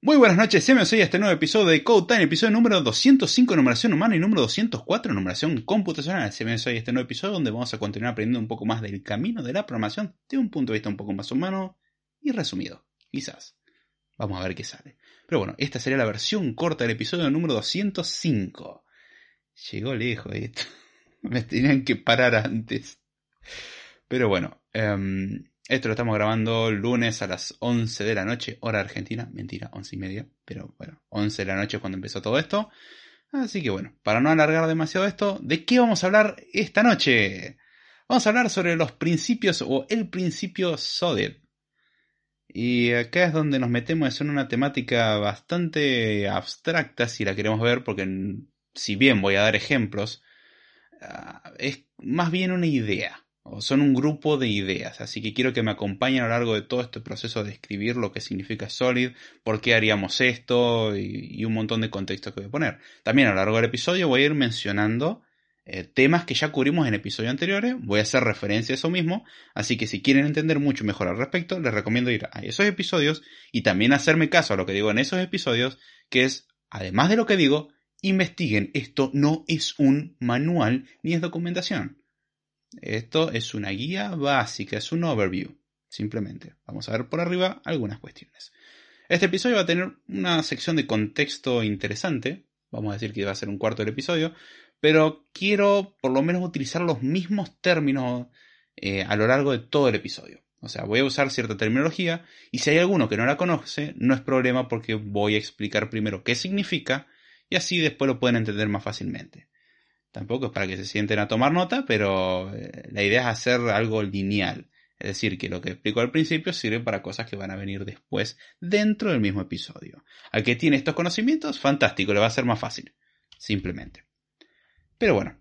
Muy buenas noches, bienvenidos a este nuevo episodio de Code Time, episodio número 205 numeración humana y número 204 numeración computacional. Bienvenidos a este nuevo episodio donde vamos a continuar aprendiendo un poco más del camino de la programación de un punto de vista un poco más humano y resumido, quizás. Vamos a ver qué sale. Pero bueno, esta sería la versión corta del episodio número 205. Llegó lejos esto. Me tenían que parar antes. Pero bueno, um, esto lo estamos grabando lunes a las 11 de la noche, hora argentina. Mentira, 11 y media. Pero bueno, 11 de la noche es cuando empezó todo esto. Así que bueno, para no alargar demasiado esto, ¿de qué vamos a hablar esta noche? Vamos a hablar sobre los principios o el principio SOLID. Y acá es donde nos metemos en una temática bastante abstracta si la queremos ver, porque si bien voy a dar ejemplos, ah, es más bien una idea son un grupo de ideas, así que quiero que me acompañen a lo largo de todo este proceso de escribir lo que significa Solid, por qué haríamos esto y, un montón de contextos que voy a poner. También a lo largo del episodio voy a ir mencionando eh, temas que ya cubrimos en episodios anteriores, voy a hacer referencia a eso mismo, así que si quieren entender mucho mejor al respecto, les recomiendo ir a esos episodios y también hacerme caso a lo que digo en esos episodios, que es, además de lo que digo, investiguen, esto no es un manual ni es documentación. Esto es una guía básica, es un overview, simplemente. Vamos a ver por arriba algunas cuestiones. Este episodio va a tener una sección de contexto interesante, vamos a decir que va a ser un cuarto del episodio, pero quiero por lo menos utilizar los mismos términos eh, a lo largo de todo el episodio. O sea, voy a usar cierta terminología y si hay alguno que no la conoce, no es problema porque voy a explicar primero qué significa y así después lo pueden entender más fácilmente. Tampoco es para que se sienten a tomar nota, pero eh, la idea es hacer algo lineal. Es decir, que lo que explico al principio sirve para cosas que van a venir después dentro del mismo episodio. Al que tiene estos conocimientos, fantástico, le va a ser más fácil. Simplemente. Pero bueno.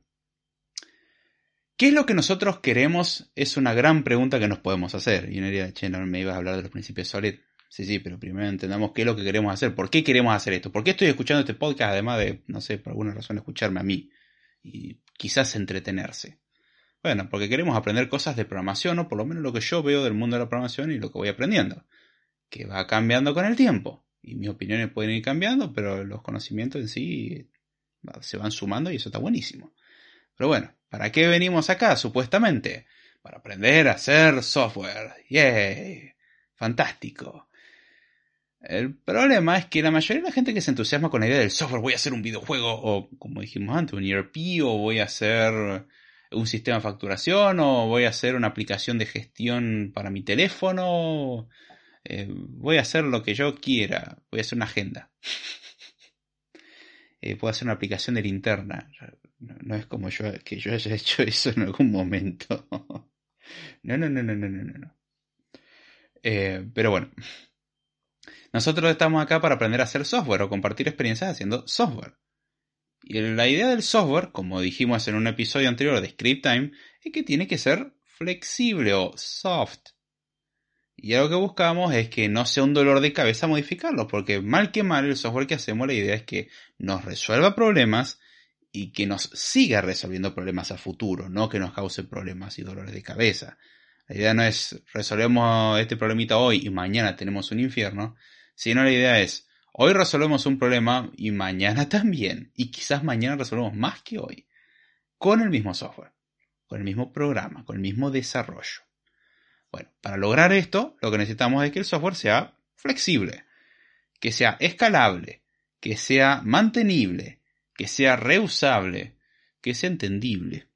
¿Qué es lo que nosotros queremos? Es una gran pregunta que nos podemos hacer. Y uno diría, che, no me ibas a hablar de los principios Solid. Sí, sí, pero primero entendamos qué es lo que queremos hacer. ¿Por qué queremos hacer esto? ¿Por qué estoy escuchando este podcast además de, no sé, por alguna razón escucharme a mí? Y quizás entretenerse. Bueno, porque queremos aprender cosas de programación, o por lo menos lo que yo veo del mundo de la programación y lo que voy aprendiendo, que va cambiando con el tiempo. Y mis opiniones pueden ir cambiando, pero los conocimientos en sí se van sumando y eso está buenísimo. Pero bueno, ¿para qué venimos acá, supuestamente? Para aprender a hacer software. ¡Yay! Fantástico. El problema es que la mayoría de la gente que se entusiasma con la idea del software, voy a hacer un videojuego, o como dijimos antes, un ERP, o voy a hacer un sistema de facturación, o voy a hacer una aplicación de gestión para mi teléfono, eh, voy a hacer lo que yo quiera, voy a hacer una agenda. eh, puedo hacer una aplicación de linterna. No, es como yo, que yo haya hecho eso en algún momento. no, no, no, no, no, no, no. Eh, pero bueno. Nosotros estamos acá para aprender a hacer software o compartir experiencias haciendo software. Y la idea del software, como dijimos en un episodio anterior de Script Time, es que tiene que ser flexible o soft. Y algo que buscamos es que no sea un dolor de cabeza modificarlo, porque mal que mal el software que hacemos la idea es que nos resuelva problemas y que nos siga resolviendo problemas a futuro, no que nos cause problemas y dolores de cabeza. La idea no es resolvemos este problemita hoy y mañana tenemos un infierno, sino la idea es, hoy resolvemos un problema y mañana también, y quizás mañana resolvemos más que hoy, con el mismo software, con el mismo programa, con el mismo desarrollo. Bueno, para lograr esto, lo que necesitamos es que el software sea flexible, que sea escalable, que sea mantenible, que sea reusable, que sea entendible.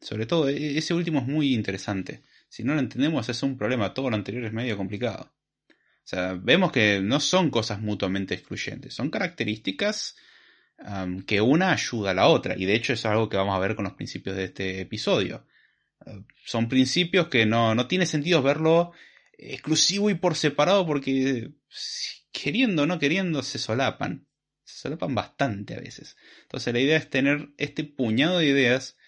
Sobre todo, e-, ese último es muy interesante. Si no lo entendemos es un problema, todo lo anterior es medio complicado. O sea, vemos que no son cosas mutuamente excluyentes, son características que una ayuda a la otra. Y de hecho es algo que vamos a ver con los principios de este episodio. son principios que no, no tiene sentido verlo exclusivo y por separado porque queriendo o no queriendo se solapan. Se solapan bastante a veces. Entonces la idea es tener este puñado de ideas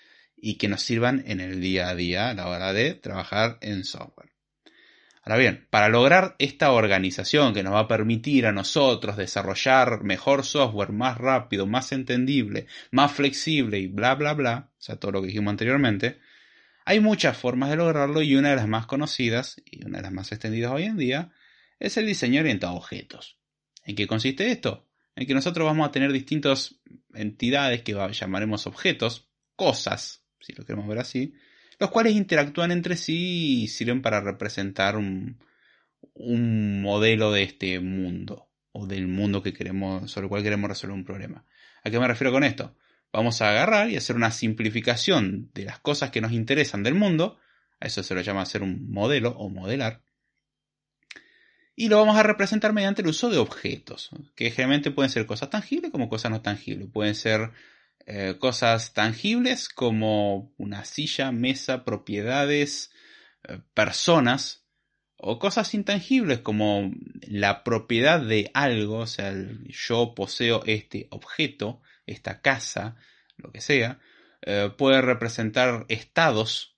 y que nos sirvan en el día a día a la hora de trabajar en software. Ahora bien, para lograr esta organización que nos va a permitir a nosotros desarrollar mejor software, más rápido, más entendible, más flexible y bla bla bla, o sea, todo lo que dijimos anteriormente, hay muchas formas de lograrlo y una de las más conocidas y una de las más extendidas hoy en día es el diseño orientado a objetos. ¿En qué consiste esto? En que nosotros vamos a tener distintas entidades que llamaremos objetos, cosas, si lo queremos ver así, los cuales interactúan entre sí y sirven para representar un, un modelo de este mundo o del mundo que queremos, sobre el cual queremos resolver un problema. ¿A qué me refiero con esto? Vamos a agarrar y hacer una simplificación de las cosas que nos interesan del mundo, a eso se lo llama hacer un modelo o modelar, y lo vamos a representar mediante el uso de objetos, que generalmente pueden ser cosas tangibles como cosas no tangibles, pueden ser eh, cosas tangibles como una silla, mesa, propiedades, eh, personas, o cosas intangibles como la propiedad de algo, o sea, yo poseo este objeto, esta casa, lo que sea, eh, puede representar estados,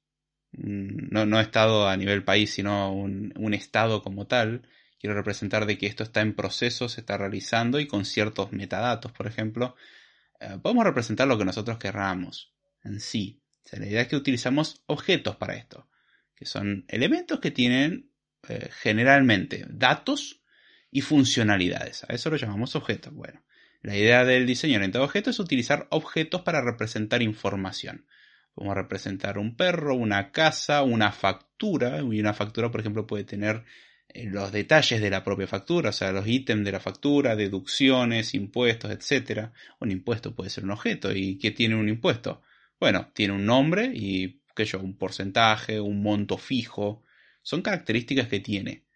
mm, no, no, estado a nivel país, sino un, un estado como tal, quiero representar de que esto está en proceso, se está realizando y con ciertos metadatos, por ejemplo, eh, podemos representar lo que nosotros querramos en sí. la idea es que utilizamos objetos para esto, que son elementos que tienen eh, generalmente datos y funcionalidades. A eso lo llamamos objetos. Bueno, la idea del diseño orientado a objetos es utilizar objetos para representar información. Podemos representar un perro, una casa, una factura, y una factura, por ejemplo, puede tener los detalles de la propia factura, o sea, los ítems de la factura, deducciones, impuestos, etc. Un impuesto puede ser un objeto. ¿Y qué tiene un impuesto? Bueno, tiene un nombre y, qué yo, un porcentaje, un monto fijo. Son características que tiene.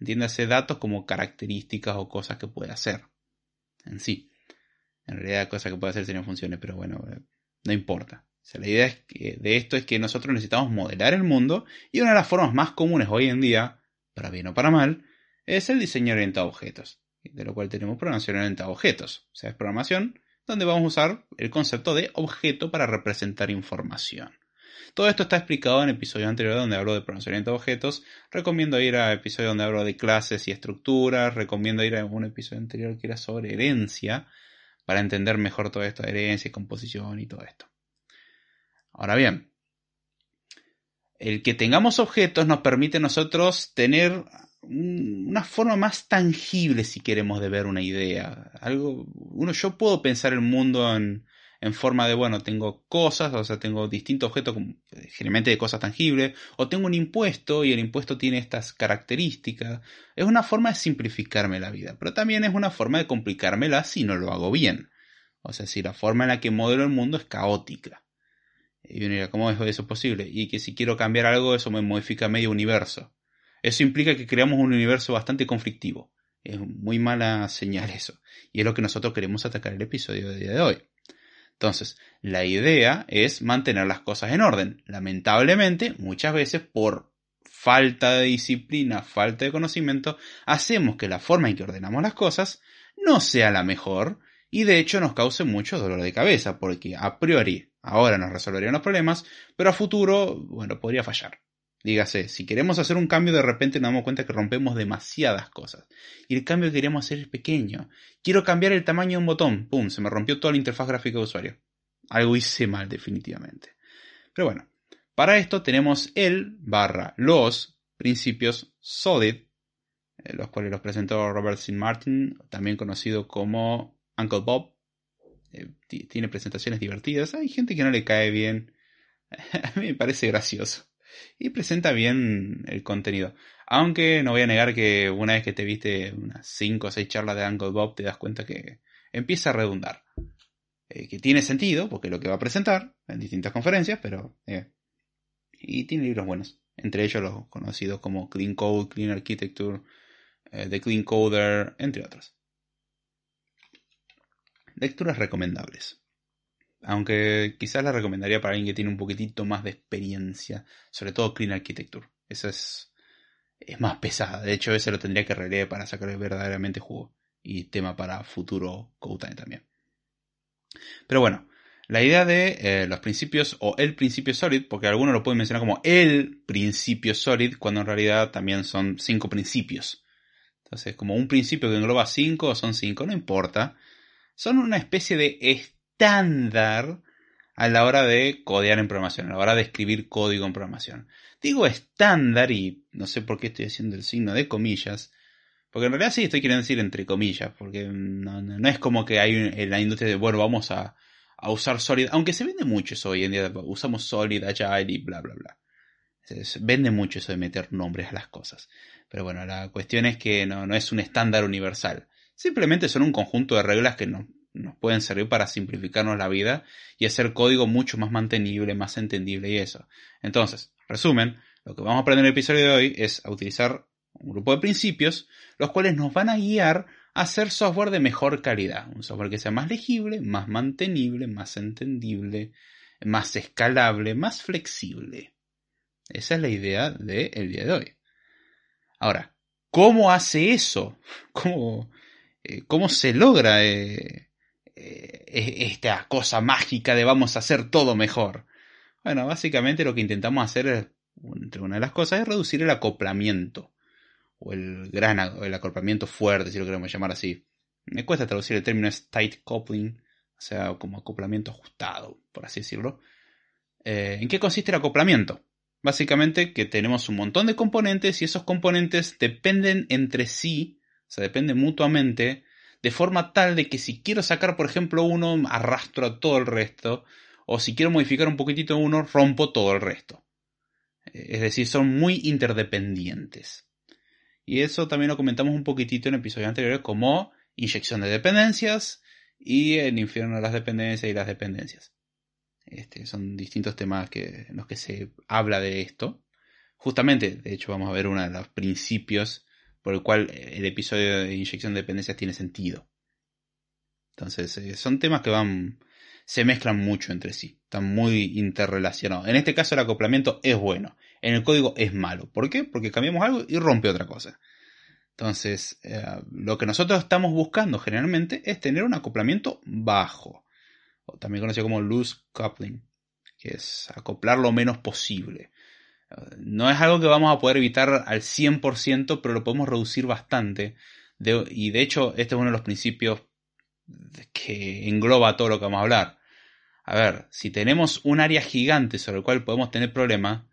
Entiéndase datos como características o cosas que puede hacer. En sí. En realidad, cosas que puede hacer serían funciones, pero bueno, eh, no importa. O sea, la idea es que, de esto es que nosotros necesitamos modelar el mundo y una de las formas más comunes hoy en día para bien o para mal, es el diseño orientado a objetos, de lo cual tenemos programación orientada a objetos. O sea, es programación donde vamos a usar el concepto de objeto para representar información. Todo esto está explicado en el episodio anterior donde hablo de programación orientada a objetos. Recomiendo ir al episodio donde hablo de clases y estructuras. Recomiendo ir a un episodio anterior que era sobre herencia para entender mejor todo esto de herencia y composición y todo esto. Ahora bien, el que tengamos objetos nos permite a nosotros tener una forma más tangible, si queremos, de ver una idea. Algo, uno, yo puedo pensar el mundo en, en forma de, bueno, tengo cosas, o sea, tengo distintos objetos, generalmente de cosas tangibles, o tengo un impuesto y el impuesto tiene estas características. Es una forma de simplificarme la vida, pero también es una forma de complicármela si no lo hago bien. O sea, si la forma en la que modelo el mundo es caótica. Y uno dirá, ¿cómo es eso posible? Y que si quiero cambiar algo, eso me modifica medio universo. Eso implica que creamos un universo bastante conflictivo. Es muy mala señal eso. Y es lo que nosotros queremos atacar el episodio de hoy. Entonces, la idea es mantener las cosas en orden. Lamentablemente, muchas veces por falta de disciplina, falta de conocimiento, hacemos que la forma en que ordenamos las cosas no sea la mejor y de hecho nos cause mucho dolor de cabeza, porque a priori ahora nos resolverían los problemas, pero a futuro, bueno, podría fallar. Dígase, si queremos hacer un cambio de repente nos damos cuenta que rompemos demasiadas cosas. Y el cambio que queremos hacer es pequeño. Quiero cambiar el tamaño de un botón. ¡Pum! Se me rompió toda la interfaz gráfica de usuario. Algo hice mal definitivamente. Pero bueno, para esto tenemos el barra los principios SOLID, eh, los cuales los presentó Robert C. Martin, también conocido como Uncle Bob, eh, tiene presentaciones divertidas. Hay gente que no le cae bien. A mí me parece gracioso. Y presenta bien el contenido. Aunque no voy a negar que una vez que te viste unas 5 o 6 charlas de Uncle Bob, te das cuenta que empieza a redundar. Eh, que tiene sentido, porque es lo que va a presentar en distintas conferencias, pero... Eh, y tiene libros buenos. Entre ellos los conocidos como Clean Code, Clean Architecture, The Clean Coder, entre otros. Lecturas recomendables. Aunque quizás la recomendaría para alguien que tiene un poquitito más de experiencia, sobre todo Clean Architecture. Esa es, es más pesada. De hecho, ese lo tendría que releer para sacar verdaderamente jugo. Y tema para futuro Koutane también. Pero bueno, la idea de eh, los principios o el principio Solid, porque algunos lo pueden mencionar como el principio Solid, cuando en realidad también son cinco principios. Entonces, como un principio que engloba cinco son cinco, no importa. Son una especie de estándar a la hora de codear en programación, a la hora de escribir código en programación. Digo estándar y no sé por qué estoy haciendo el signo de comillas, porque en realidad sí estoy queriendo decir entre comillas, porque no, es como que hay en la industria de, bueno, vamos a, usar Solid, aunque se vende mucho eso hoy en día, usamos Solid, Agile y bla, bla, bla. Se, vende mucho eso de meter nombres a las cosas. Pero bueno, la cuestión es que no, no es un estándar universal. Simplemente son un conjunto de reglas que no, nos pueden servir para simplificarnos la vida y hacer código mucho más mantenible, más entendible y eso. Entonces, resumen, lo que vamos a aprender en el episodio de hoy es a utilizar un grupo de principios, los cuales nos van a guiar a hacer software de mejor calidad, un software que sea más legible, más mantenible, más entendible, más escalable, más flexible. Esa es la idea del día de hoy. Ahora, ¿cómo hace eso? ¿Cómo, cómo se logra eh, eh, esta cosa mágica de vamos a hacer todo mejor. Bueno, básicamente lo que intentamos hacer es, entre una de las cosas, es reducir el acoplamiento. O el gran el acoplamiento fuerte, si lo queremos llamar así. Me cuesta traducir el término es tight coupling, o sea, como acoplamiento ajustado, por así decirlo. Eh, ¿En qué consiste el acoplamiento? Básicamente que tenemos un montón de componentes y esos componentes dependen entre sí, o sea, dependen mutuamente de forma tal de que si quiero sacar, por ejemplo, uno, arrastro a todo el resto, o si quiero modificar un poquitito uno, rompo todo el resto. Es decir, son muy interdependientes. Y eso también lo comentamos un poquitito en episodios anteriores como inyección de dependencias y el infierno de las dependencias y las dependencias. Este, son distintos temas que, en los que se habla de esto. Justamente, de hecho, vamos a ver uno de los principios por el cual el episodio de inyección de dependencias tiene sentido. Entonces, eh, son temas que van, se mezclan mucho entre sí, están muy interrelacionados. En este caso el acoplamiento es bueno, en el código es malo. ¿Por qué? Porque cambiamos algo y rompe otra cosa. Entonces, eh, lo que nosotros estamos buscando generalmente es tener un acoplamiento bajo, o también conocido como loose coupling, que es acoplar lo menos posible. No es algo que vamos a poder evitar al 100%, pero lo podemos reducir bastante. y de hecho, este es uno de los principios que engloba todo lo que vamos a hablar. A ver, si tenemos un área gigante sobre el cual podemos tener problemas,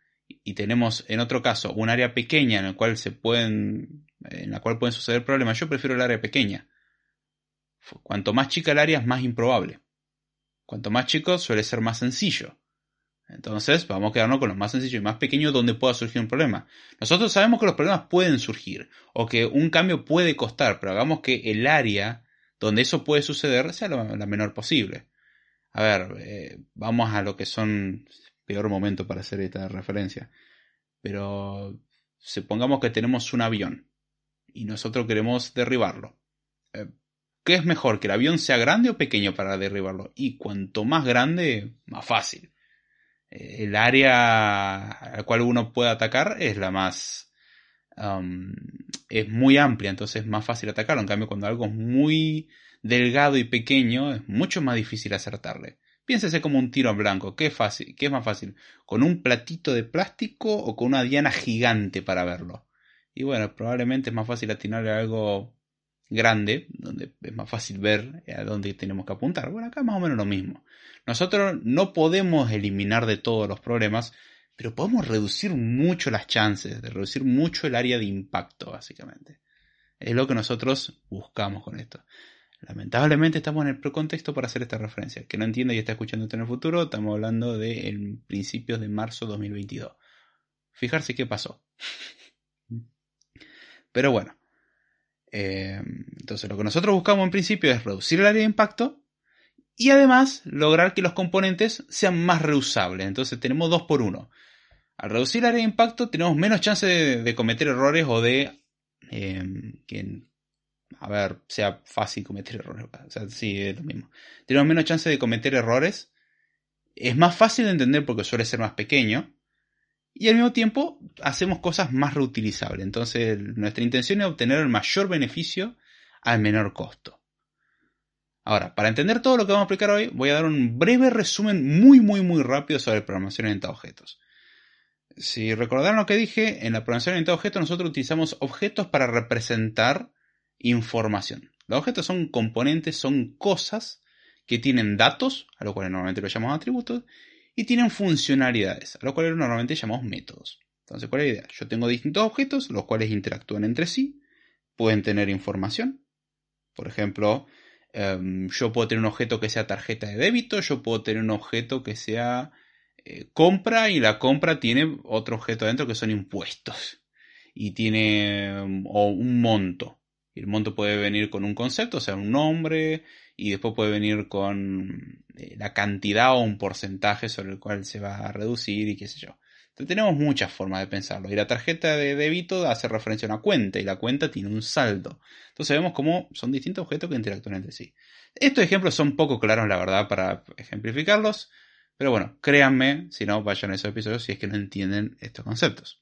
y tenemos en otro caso un área pequeña en la cual se pueden, en la cual pueden suceder problemas, yo prefiero el área pequeña. Cuanto más chica el área es más improbable. Cuanto más chico suele ser más sencillo. Entonces, vamos a quedarnos con lo más sencillo y más pequeño donde pueda surgir un problema. Nosotros sabemos que los problemas pueden surgir o que un cambio puede costar, pero hagamos que el área donde eso puede suceder sea la menor posible. A ver, eh, vamos a lo que son peor momento para hacer esta referencia. Pero supongamos que tenemos un avión y nosotros queremos derribarlo. Eh, ¿Qué es mejor, que el avión sea grande o pequeño para derribarlo? Y cuanto más grande, más fácil. El área a la cual uno puede atacar es la más... Um, es muy amplia, entonces es más fácil atacarlo. En cambio, cuando algo es muy delgado y pequeño, es mucho más difícil acertarle. Piénsese como un tiro en blanco. ¿Qué fácil? ¿Qué es más fácil? ¿Con un platito de plástico o con una diana gigante para verlo? Y bueno, probablemente es más fácil atinarle a algo grande, donde es más fácil ver a dónde tenemos que apuntar. Bueno, acá más o menos lo mismo. Nosotros no podemos eliminar de todos los problemas, pero podemos reducir mucho las chances, de reducir mucho el área de impacto, básicamente. Es lo que nosotros buscamos con esto. Lamentablemente estamos en el precontexto para hacer esta referencia. Que no entienda y está escuchando esto en el futuro, estamos hablando de principios de marzo 2022. Fijarse qué pasó. Pero bueno, eh, entonces lo que nosotros buscamos en principio es reducir el área de impacto y además lograr que los componentes sean más reusables. Entonces tenemos dos por uno. Al reducir el área de impacto tenemos menos chance de, cometer errores o de eh, que, a ver, sea fácil cometer errores. O sea, sí, es lo mismo. Tenemos menos chance de cometer errores. Es más fácil de entender porque suele ser más pequeño. y al mismo tiempo hacemos cosas más reutilizables. Entonces nuestra intención es obtener el mayor beneficio al menor costo. Ahora, para entender todo lo que vamos a explicar hoy, voy a dar un breve resumen muy, muy, muy rápido sobre programación orientada a objetos. Si recordaron lo que dije, en la programación orientada a objetos nosotros utilizamos objetos para representar información. Los objetos son componentes, son cosas que tienen datos, a lo cual normalmente lo llamamos atributos, y tienen funcionalidades, a lo cual normalmente llamamos métodos. Entonces, ¿cuál es la idea? Yo tengo distintos objetos, los cuales interactúan entre sí, pueden tener información. Por ejemplo, em, yo puedo tener un objeto que sea tarjeta de débito, yo puedo tener un objeto que sea eh, compra y la compra tiene otro objeto dentro que son impuestos y tiene em, o un monto. El monto puede venir con un concepto, o sea, un nombre, y después puede venir con eh, la cantidad o un porcentaje sobre el cual se va a reducir y qué sé yo. Tenemos muchas formas de pensarlo. Y la tarjeta de débito hace referencia a una cuenta y la cuenta tiene un saldo. Entonces vemos cómo son distintos objetos que interactúan entre sí. Estos ejemplos son poco claros, la verdad, para ejemplificarlos. Pero bueno, créanme, si no, vayan a esos episodios si es que no entienden estos conceptos.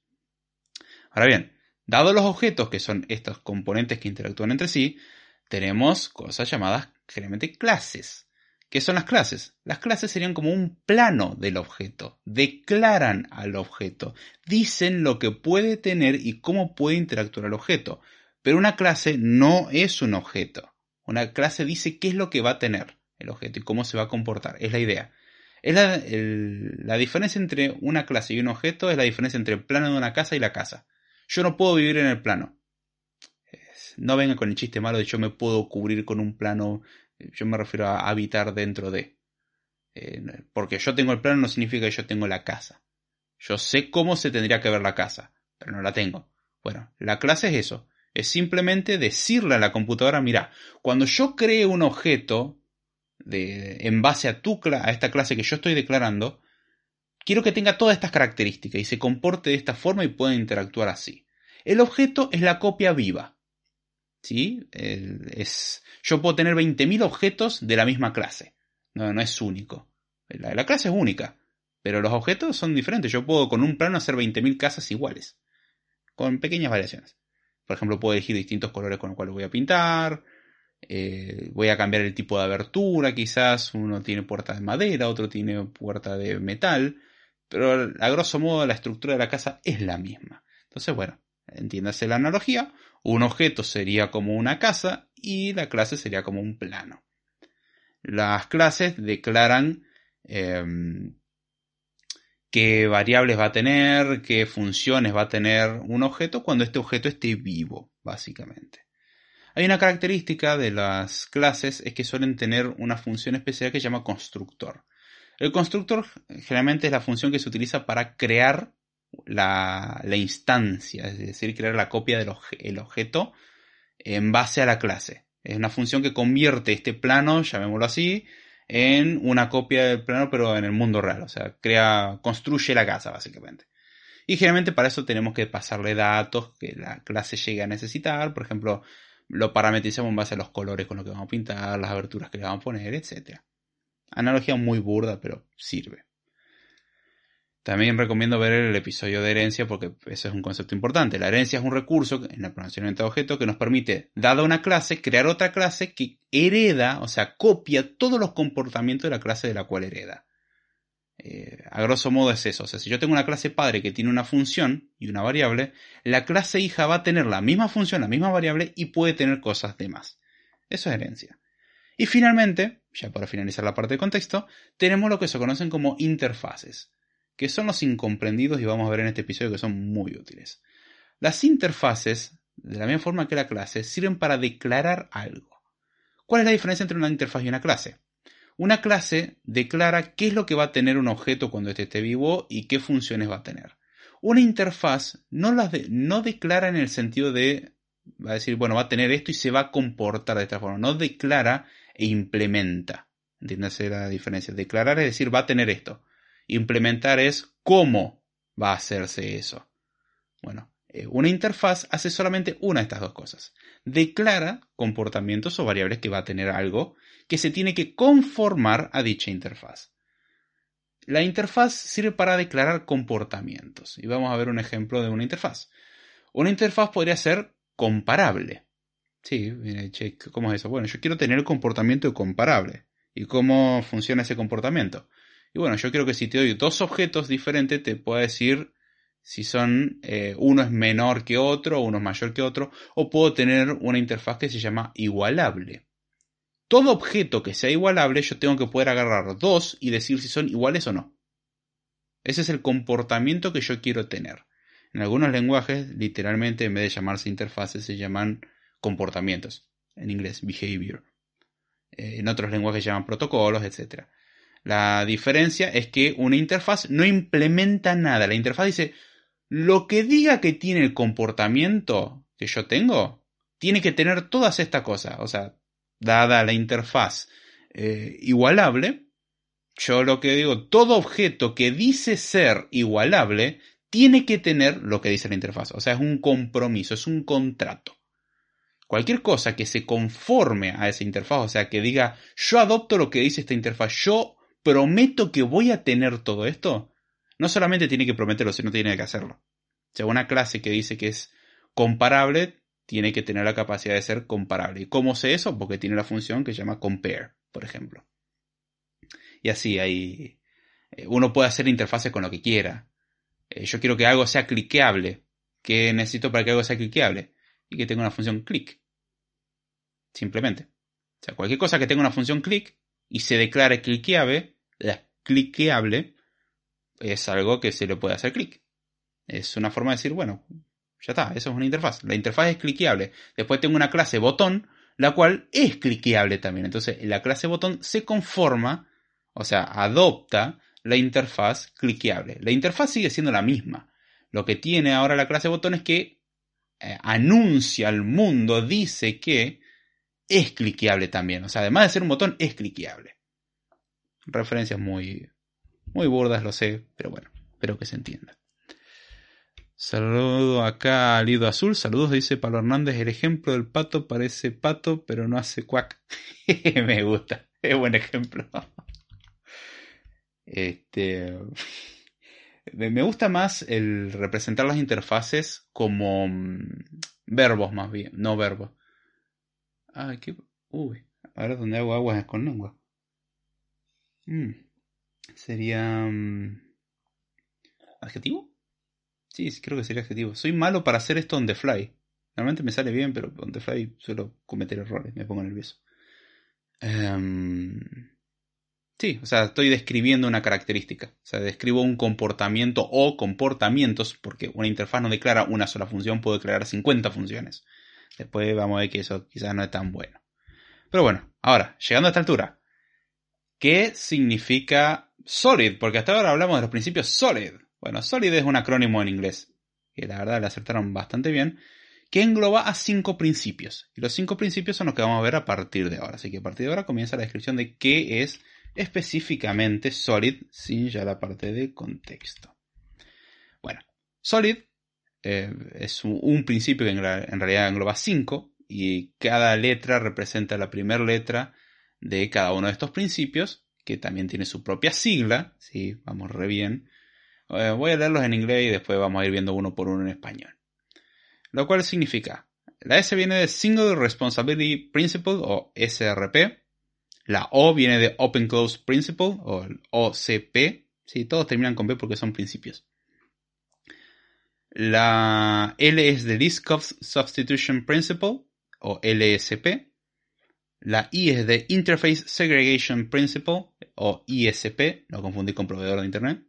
Ahora bien, Dados los objetos, que son estos componentes que interactúan entre sí, tenemos cosas llamadas generalmente clases. ¿Qué son las clases? Las clases serían como un plano del objeto, declaran al objeto, dicen lo que puede tener y cómo puede interactuar el objeto. Pero una clase no es un objeto. Una clase dice qué es lo que va a tener el objeto y cómo se va a comportar. Es la idea. Es la, diferencia entre una clase y un objeto es la diferencia entre el plano de una casa y la casa. Yo no puedo vivir en el plano. No venga con el chiste malo de yo me puedo cubrir con un plano. Yo me refiero a habitar dentro de. Eh, porque yo tengo el plano no significa que yo tengo la casa. Yo sé cómo se tendría que ver la casa, pero no la tengo. Bueno, la clase es eso. Es simplemente decirle a la computadora, mira, cuando yo cree un objeto de, en base a, tu, a esta clase que yo estoy declarando, Quiero que tenga todas estas características y se comporte de esta forma y pueda interactuar así. El objeto es la copia viva. ¿Sí? es, yo puedo tener 20.000 objetos de la misma clase. No, no es único. La, la, clase es única. Pero los objetos son diferentes. Yo puedo con un plano hacer 20.000 casas iguales. Con pequeñas variaciones. Por ejemplo, puedo elegir distintos colores con los cuales voy a pintar. Eh, voy a cambiar el tipo de abertura. Quizás uno tiene puerta de madera, otro tiene puerta de metal pero a grosso modo la estructura de la casa es la misma. Entonces, bueno, entiéndase la analogía, un objeto sería como una casa y la clase sería como un plano. Las clases declaran em, qué variables va a tener, qué funciones va a tener un objeto cuando este objeto esté vivo, básicamente. Hay una característica de las clases es que suelen tener una función especial que se llama constructor. El constructor generalmente es la función que se utiliza para crear la, instancia, es decir, crear la copia del objeto en base a la clase. Es una función que convierte este plano, llamémoslo así, en una copia del plano, pero en el mundo real. O sea, crea, construye la casa, básicamente. Y generalmente para eso tenemos que pasarle datos que la clase llegue a necesitar. Por ejemplo, lo parametrizamos en base a los colores con los que vamos a pintar, las aberturas que le vamos a poner, etc. Analogía muy burda, pero sirve. También recomiendo ver el episodio de herencia porque ese es un concepto importante. La herencia es un recurso en la programación de objeto que nos permite, dada una clase, crear otra clase que hereda, o sea, copia todos los comportamientos de la clase de la cual hereda. Eh, a grosso modo es eso. O sea, si yo tengo una clase padre que tiene una función y una variable, la clase hija va a tener la misma función, la misma variable y puede tener cosas de más. Eso es herencia. Y finalmente, ya para finalizar la parte de contexto, tenemos lo que se conocen como interfaces, que son los incomprendidos y vamos a ver en este episodio que son muy útiles. Las interfaces, de la misma forma que la clase, sirven para declarar algo. ¿Cuál es la diferencia entre una interfaz y una clase? Una clase declara qué es lo que va a tener un objeto cuando este esté vivo y qué funciones va a tener. Una interfaz no, las no declara en el sentido de, va a decir, bueno, va a tener esto y se va a comportar de esta forma. No declara e implementa. Entiéndase la diferencia. Declarar es decir, va a tener esto. Implementar es cómo va a hacerse eso. Bueno, eh, una interfaz hace solamente una de estas dos cosas. Declara comportamientos o variables que va a tener algo que se tiene que conformar a dicha interfaz. la interfaz sirve para declarar comportamientos. Y vamos a ver un ejemplo de una interfaz. Una interfaz podría ser comparable. Sí, ¿cómo es eso? Bueno, yo quiero tener comportamiento comparable. ¿Y cómo funciona ese comportamiento? Y bueno, yo creo que si te doy dos objetos diferentes, te puedo decir si son eh, uno es menor que otro, uno es mayor que otro, o puedo tener una interfaz que se llama igualable. Todo objeto que sea igualable, yo tengo que poder agarrar dos y decir si son iguales o no. Ese es el comportamiento que yo quiero tener. En algunos lenguajes, literalmente, en vez de llamarse interfaces, se llaman comportamientos. En inglés, behavior. Eh, en otros lenguajes se llaman protocolos, etc. La diferencia es que una interfaz no implementa nada. La interfaz dice, lo que diga que tiene el comportamiento que yo tengo, tiene que tener todas estas cosas. O sea, dada la interfaz eh, igualable, yo lo que digo, todo objeto que dice ser igualable, tiene que tener lo que dice la interfaz. O sea, es un compromiso, es un contrato. Cualquier cosa que se conforme a esa interfaz, o sea, que diga, yo adopto lo que dice esta interfaz, yo prometo que voy a tener todo esto, no solamente tiene que prometerlo, sino tiene que hacerlo. O sea, una clase que dice que es comparable, tiene que tener la capacidad de ser comparable. ¿Y cómo sé eso? Porque tiene la función que se llama compare, por ejemplo. Y así hay... Eh, uno puede hacer interfaces con lo que quiera. Eh, yo quiero que algo sea cliqueable. ¿Qué necesito para que algo sea cliqueable? Y que tenga una función click. Simplemente. O sea, cualquier cosa que tenga una función click y se declare cliqueable, la cliqueable es algo que se le puede hacer clic. Es una forma de decir, bueno, ya está, eso es una interfaz. La interfaz es cliqueable. Después tengo una clase botón, la cual es cliqueable también. Entonces, la clase botón se conforma, o sea, adopta la interfaz cliqueable. La interfaz sigue siendo la misma. Lo que tiene ahora la clase botón es que eh, anuncia al mundo, dice que es cliqueable también. O sea, además de ser un botón, es cliqueable. Referencias muy, muy burdas, lo sé, pero bueno, espero que se entienda. Saludo acá al Lido Azul. Saludos, dice Pablo Hernández. El ejemplo del pato parece pato, pero no hace cuac. Me gusta. Es buen ejemplo. Este. Me gusta más el representar las interfaces como mm, verbos, más bien, no verbos. Ay, qué. Uy, ahora donde hago aguas es con lengua. Mm, sería. Mm, ¿Adjetivo? Sí, creo que sería adjetivo. Soy malo para hacer esto on the fly. Normalmente me sale bien, pero on the fly suelo cometer errores, me pongo nervioso. Um, Sí, o sea, estoy describiendo una característica. O sea, describo un comportamiento o comportamientos, porque una interfaz no declara una sola función, puede declarar 50 funciones. Después vamos a ver que eso quizás no es tan bueno. Pero bueno, ahora, llegando a esta altura, ¿qué significa solid? Porque hasta ahora hablamos de los principios solid. Bueno, solid es un acrónimo en inglés, que la verdad le acertaron bastante bien, que engloba a cinco principios. Y los cinco principios son los que vamos a ver a partir de ahora. Así que a partir de ahora comienza la descripción de qué es específicamente Solid sin ya la parte de contexto. Bueno, Solid eh, es un, principio que en, realidad engloba 5 y cada letra representa la primera letra de cada uno de estos principios, que también tiene su propia sigla, ¿sí? vamos re bien. Eh, voy a leerlos en inglés y después vamos a ir viendo uno por uno en español. Lo cual significa, la S viene de Single Responsibility Principle o SRP, la O viene de Open Close Principle o OCP. Sí, todos terminan con P porque son principios. La L es de List Substitution Principle o LSP. La I es de Interface Segregation Principle o ISP, no confundir con proveedor de Internet.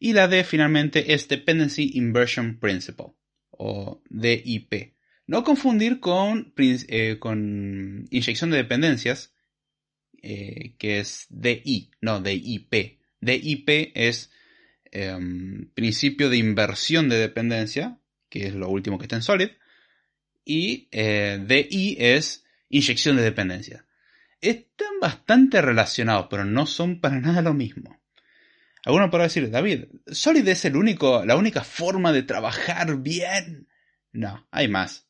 Y la D finalmente es Dependency Inversion Principle o DIP. No confundir con, eh, con inyección de dependencias, eh, que es DI, no DIP. DIP es em, principio de inversión de dependencia, que es lo último que está en Solid, y eh, DI es inyección de dependencia. Están bastante relacionados, pero no son para nada lo mismo. Alguno podrá decir, David, Solid es el único, la única forma de trabajar bien. No, hay más.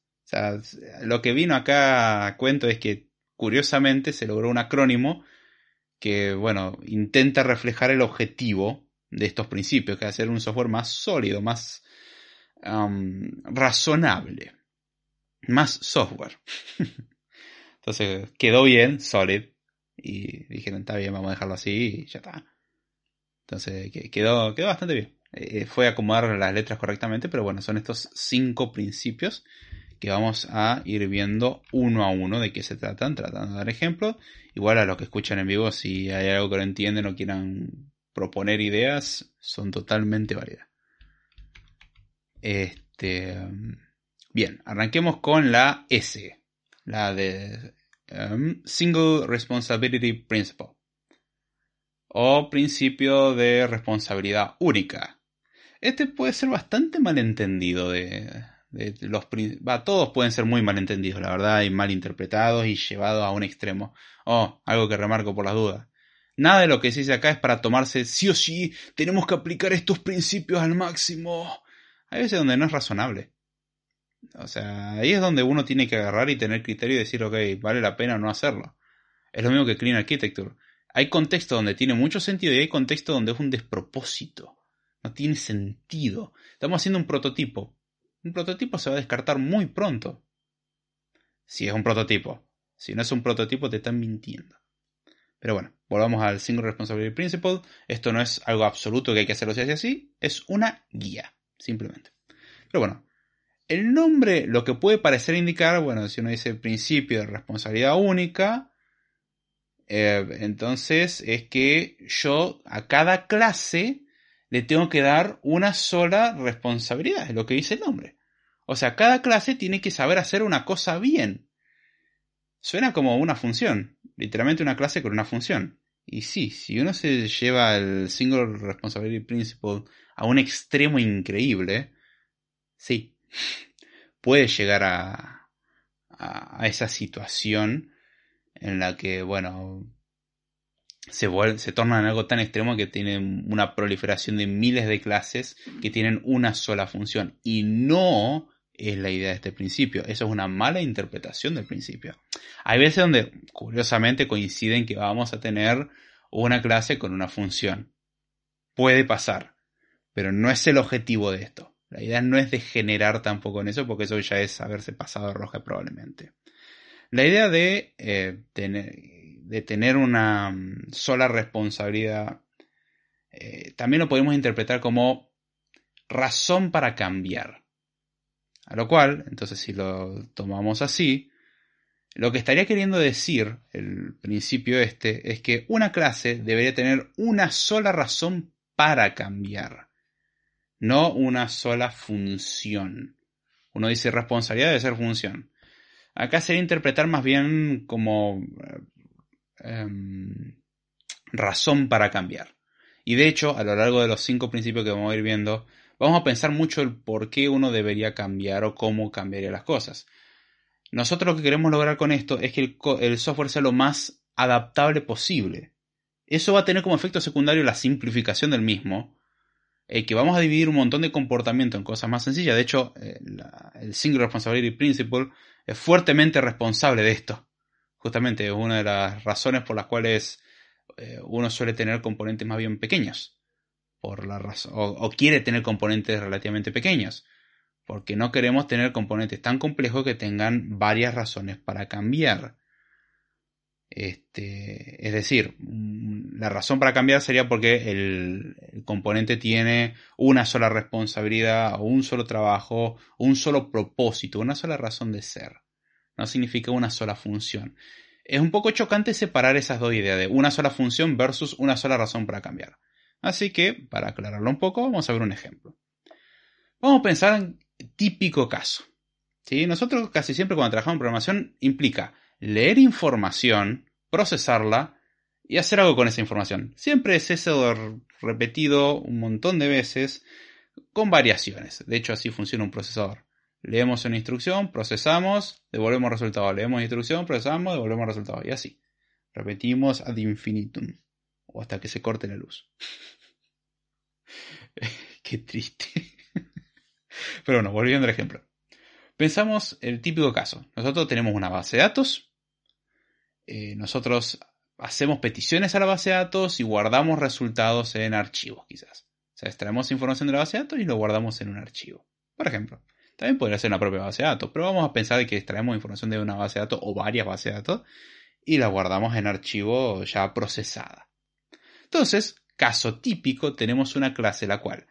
Lo que vino acá a cuento es que curiosamente se logró un acrónimo que, bueno, intenta reflejar el objetivo de estos principios, que hacer un software más sólido, más razonable, más software. Entonces quedó bien, solid, y dijeron, está bien, vamos a dejarlo así y ya está. Entonces quedó, quedó bastante bien. Eh, fue acomodar las letras correctamente, pero bueno, son estos cinco principios que vamos a ir viendo uno a uno de qué se tratan, tratando de dar ejemplos. Igual a los que escuchan en vivo, si hay algo que no entienden o quieran proponer ideas, son totalmente válidas. Este, bien, arranquemos con la S, la de um, Single Responsibility Principle o principio de responsabilidad única. Este puede ser bastante malentendido de, de los todos pueden ser muy malentendidos, la verdad, y mal interpretados y llevados a un extremo. Oh, algo que remarco por las dudas. Nada de lo que se dice acá es para tomarse sí o sí, tenemos que aplicar estos principios al máximo. Hay veces donde no es razonable. O sea, ahí es donde uno tiene que agarrar y tener criterio y decir, ok, vale la pena no hacerlo. Es lo mismo que Clean Architecture. Hay contextos donde tiene mucho sentido y hay contextos donde es un despropósito. No tiene sentido. Estamos haciendo un prototipo. Un prototipo se va a descartar muy pronto. Si es un prototipo. Si no es un prototipo, te están mintiendo. Pero bueno, volvamos al Single Responsibility Principle. Esto no es algo absoluto que hay que hacerlo así, así. Es una guía, simplemente. Pero bueno, el nombre lo que puede parecer indicar, bueno, si uno dice principio de responsabilidad única, eh, entonces es que yo a cada clase le tengo que dar una sola responsabilidad, es lo que dice el nombre. O sea, cada clase tiene que saber hacer una cosa bien. Suena como una función, literalmente una clase con una función. Y sí, si uno se lleva el Single Responsibility Principle a un extremo increíble, sí, puede llegar a, a, esa situación en la que, bueno, se, se torna en algo tan extremo que tiene una proliferación de miles de clases que tienen una sola función. Y no es la idea de este principio. Eso es una mala interpretación del principio. Hay veces donde, curiosamente, coinciden que vamos a tener una clase con una función. Puede pasar, pero no es el objetivo de esto. La idea no es degenerar tampoco en eso, porque eso ya es haberse pasado roja probablemente. La idea de, eh, tener, de tener una mm, sola responsabilidad eh, también lo podemos interpretar como razón para cambiar. A lo cual, entonces si lo tomamos así, lo que estaría queriendo decir el principio este es que una clase debería tener una sola razón para cambiar, no una sola función. Uno dice responsabilidad de ser función. Acá sería interpretar más bien como em, razón para cambiar. Y de hecho, a lo largo de los cinco principios que vamos a ir viendo, vamos a pensar mucho el por qué uno debería cambiar o cómo cambiaría las cosas. Nosotros lo que queremos lograr con esto es que el, software sea lo más adaptable posible. Eso va a tener como efecto secundario la simplificación del mismo, eh, que vamos a dividir un montón de comportamiento en cosas más sencillas. De hecho, eh, el Single Responsibility Principle es fuertemente responsable de esto. Justamente es una de las razones por las cuales eh, uno suele tener componentes más bien pequeños o, quiere tener componentes relativamente pequeños, porque no queremos tener componentes tan complejos que tengan varias razones para cambiar. Este, es decir, mm, la razón para cambiar sería porque el, el, componente tiene una sola responsabilidad, o un solo trabajo, un solo propósito, una sola razón de ser. No significa una sola función. Es un poco chocante separar esas dos ideas de una sola función versus una sola razón para cambiar. Así que, para aclararlo un poco, vamos a ver un ejemplo. Vamos a pensar en típico caso. ¿sí? Nosotros casi siempre cuando trabajamos en programación implica leer información, procesarla y hacer algo con esa información. Siempre es eso repetido un montón de veces con variaciones. De hecho, así funciona un procesador. Leemos una instrucción, procesamos, devolvemos resultado. Leemos instrucción, procesamos, devolvemos resultado. Y así. Repetimos ad infinitum o hasta que se corte la luz. Qué triste. Pero bueno, volviendo al ejemplo. Pensamos el típico caso. Nosotros tenemos una base de datos. Eh, nosotros hacemos peticiones a la base de datos y guardamos resultados en archivos, quizás. O sea, extraemos información de la base de datos y lo guardamos en un archivo. Por ejemplo, también podría ser una propia base de datos, pero vamos a pensar que extraemos información de una base de datos o varias bases de datos y la guardamos en archivo ya procesada. Entonces, caso típico, tenemos una clase la cual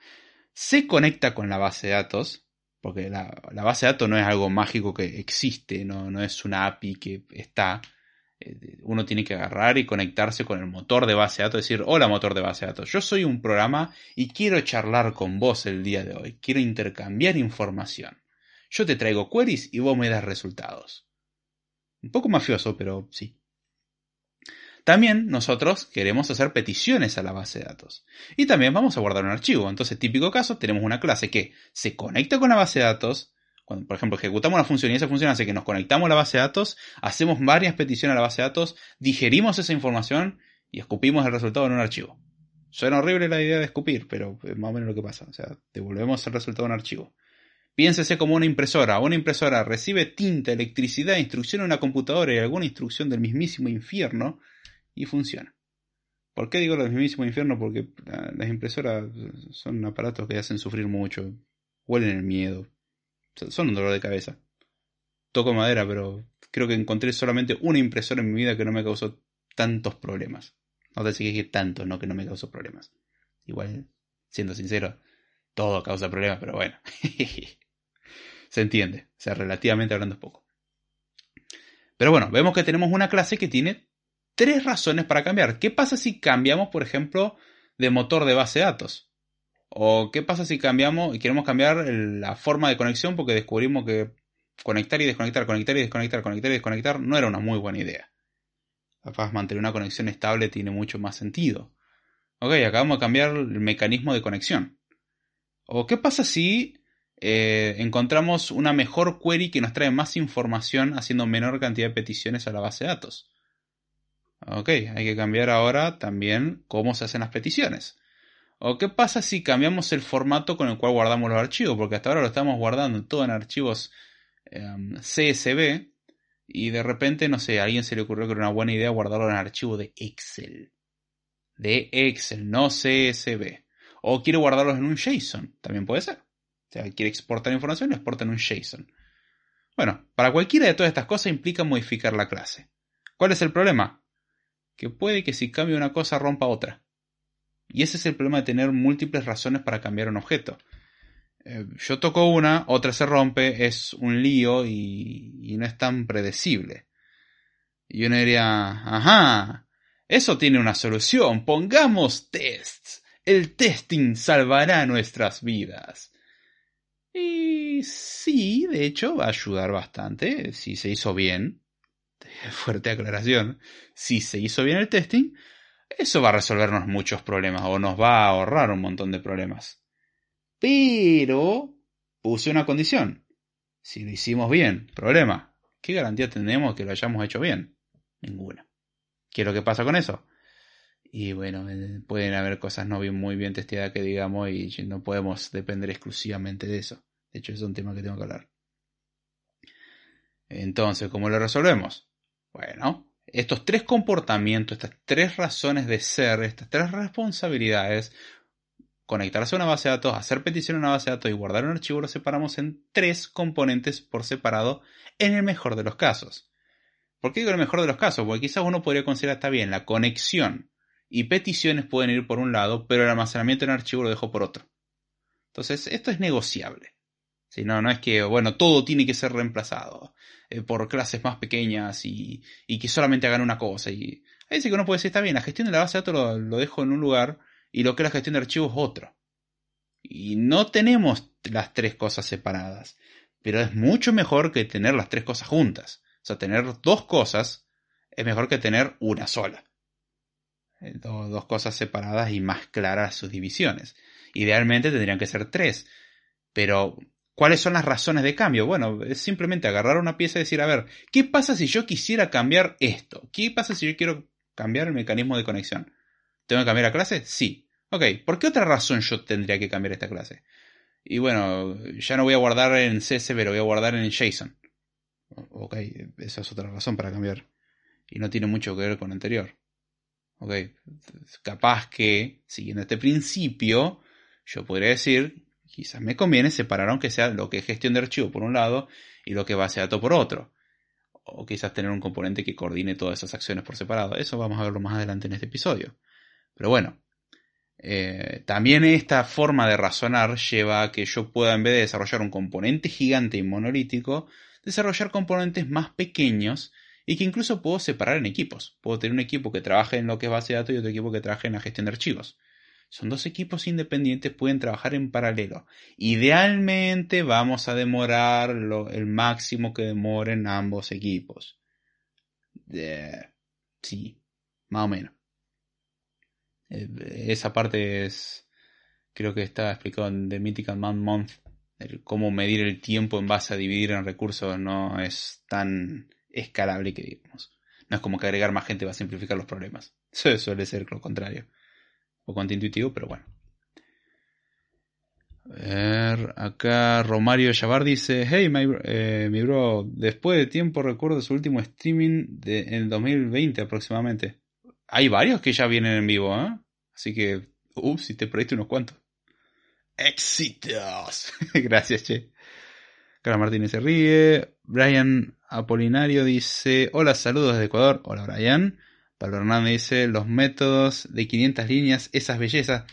se conecta con la base de datos, porque la, base de datos no es algo mágico que existe, no, no es una API que está, eh, uno tiene que agarrar y conectarse con el motor de base de datos, decir, hola motor de base de datos, yo soy un programa y quiero charlar con vos el día de hoy, quiero intercambiar información. Yo te traigo queries y vos me das resultados. Un poco mafioso, pero sí. También nosotros queremos hacer peticiones a la base de datos. Y también vamos a guardar un archivo. Entonces, típico caso, tenemos una clase que se conecta con la base de datos. Cuando, por ejemplo, ejecutamos una función y esa función hace que nos conectamos a la base de datos, hacemos varias peticiones a la base de datos, digerimos esa información y escupimos el resultado en un archivo. Suena horrible la idea de escupir, pero es más o menos lo que pasa. O sea, devolvemos el resultado en un archivo. Piénsese como una impresora. Una impresora recibe tinta, electricidad, instrucción en una computadora y alguna instrucción del mismísimo infierno y funciona. ¿Por qué digo lo del mismísimo infierno? Porque las impresoras son aparatos que hacen sufrir mucho, huelen el miedo, son un dolor de cabeza. Toco madera, pero creo que encontré solamente una impresora en mi vida que no me causó tantos problemas. No te que tanto, no que no me causó problemas. Igual, siendo sincero, todo causa problemas, pero bueno. Se entiende. O sea, relativamente hablando es poco. Pero bueno, vemos que tenemos una clase que tiene tres razones para cambiar. ¿Qué pasa si cambiamos, por ejemplo, de motor de base de datos? ¿O qué pasa si cambiamos y queremos cambiar la forma de conexión porque descubrimos que conectar y desconectar, conectar y desconectar, conectar y desconectar no era una muy buena idea? Capaz mantener una conexión estable tiene mucho más sentido. Ok, acabamos de cambiar el mecanismo de conexión. ¿O qué pasa si eh, encontramos una mejor query que nos trae más información haciendo menor cantidad de peticiones a la base de datos? Ok, hay que cambiar ahora también cómo se hacen las peticiones. ¿O qué pasa si cambiamos el formato con el cual guardamos los archivos? Porque hasta ahora lo estamos guardando todo en archivos em, CSV y de repente, no sé, a alguien se le ocurrió que era una buena idea guardarlo en archivo de Excel. De Excel, no CSV. O quiere guardarlos en un JSON, también puede ser. O sea, quiere exportar información, lo exporta en un JSON. Bueno, para cualquiera de todas estas cosas implica modificar la clase. ¿Cuál es el problema? Que puede que si cambia una cosa rompa otra. Y ese es el problema de tener múltiples razones para cambiar un objeto. Eh, yo toco una, otra se rompe, es un lío y, no es tan predecible. Y uno diría, ajá, eso tiene una solución, pongamos tests. El testing salvará nuestras vidas. Y sí, de hecho, va a ayudar bastante si se hizo bien. fuerte aclaración, si se hizo bien el testing, eso va a resolvernos muchos problemas o nos va a ahorrar un montón de problemas. Pero puse una condición. Si lo hicimos bien, problema. ¿Qué garantía tenemos que lo hayamos hecho bien? Ninguna. ¿Qué es lo que pasa con eso? Y bueno, eh, pueden haber cosas no bien, muy bien testeadas que digamos y no podemos depender exclusivamente de eso. De hecho, es un tema que tengo que hablar. Entonces, ¿cómo lo resolvemos? Bueno, estos tres comportamientos, estas tres razones de ser, estas tres responsabilidades, conectarse a una base de datos, hacer petición a una base de datos y guardar un archivo, lo separamos en tres componentes por separado en el mejor de los casos. ¿Por qué digo el mejor de los casos? Porque quizás uno podría considerar, está bien, la conexión y peticiones pueden ir por un lado, pero el almacenamiento en archivo lo dejo por otro. Entonces, esto es negociable. Si no, no es que, bueno, todo tiene que ser reemplazado. Eh, por clases más pequeñas y, que solamente hagan una cosa. Y ahí sí que uno puede decir, está bien, la gestión de la base de datos lo, dejo en un lugar y lo que es la gestión de archivos otro. Y no tenemos las tres cosas separadas, pero es mucho mejor que tener las tres cosas juntas. O sea, tener dos cosas es mejor que tener una sola. Eh, dos cosas separadas y más claras sus divisiones. Idealmente tendrían que ser tres, pero ¿Cuáles son las razones de cambio? Bueno, es simplemente agarrar una pieza y decir, a ver, ¿qué pasa si yo quisiera cambiar esto? ¿Qué pasa si yo quiero cambiar el mecanismo de conexión? ¿Tengo que cambiar la clase? Sí. Ok, ¿por qué otra razón yo tendría que cambiar esta clase? Y bueno, ya no voy a guardar en CSV, lo voy a guardar en JSON. Ok, esa es otra razón para cambiar. Y no tiene mucho que ver con anterior. Ok, capaz que, siguiendo este principio, yo podría decir, quizás me conviene separar aunque sea lo que es gestión de archivo por un lado y lo que base de datos por otro. O quizás tener un componente que coordine todas esas acciones por separado. Eso vamos a verlo más adelante en este episodio. Pero bueno, eh, también esta forma de razonar lleva a que yo pueda, en vez de desarrollar un componente gigante y monolítico, desarrollar componentes más pequeños y que incluso puedo separar en equipos. Puedo tener un equipo que trabaje en lo que es base de datos y otro equipo que trabaje en la gestión de archivos. Son dos equipos independientes, pueden trabajar en paralelo. Idealmente vamos a demorar el máximo que demoren ambos equipos. sí, más o menos. Eh, esa parte es, creo que está explicado en The Mythical Man Month. El cómo medir el tiempo en base a dividir en recursos no es tan escalable que digamos. No es como que agregar más gente va a simplificar los problemas. Eso suele ser lo contrario. Poco antiintuitivo, pero bueno. A ver, acá Romario Yavar dice, hey, eh, mi bro, después de tiempo recuerdo su último streaming de, en 2020 aproximadamente. Hay varios que ya vienen en vivo, ¿eh? Así que, ups, si te perdiste unos cuantos. ¡Éxitos! Gracias, che. Carlos Martínez se ríe. Brian Apolinario dice, hola, saludos desde Ecuador. Hola, Brian. Pablo Hernández dice, los métodos de 500 líneas, esas bellezas.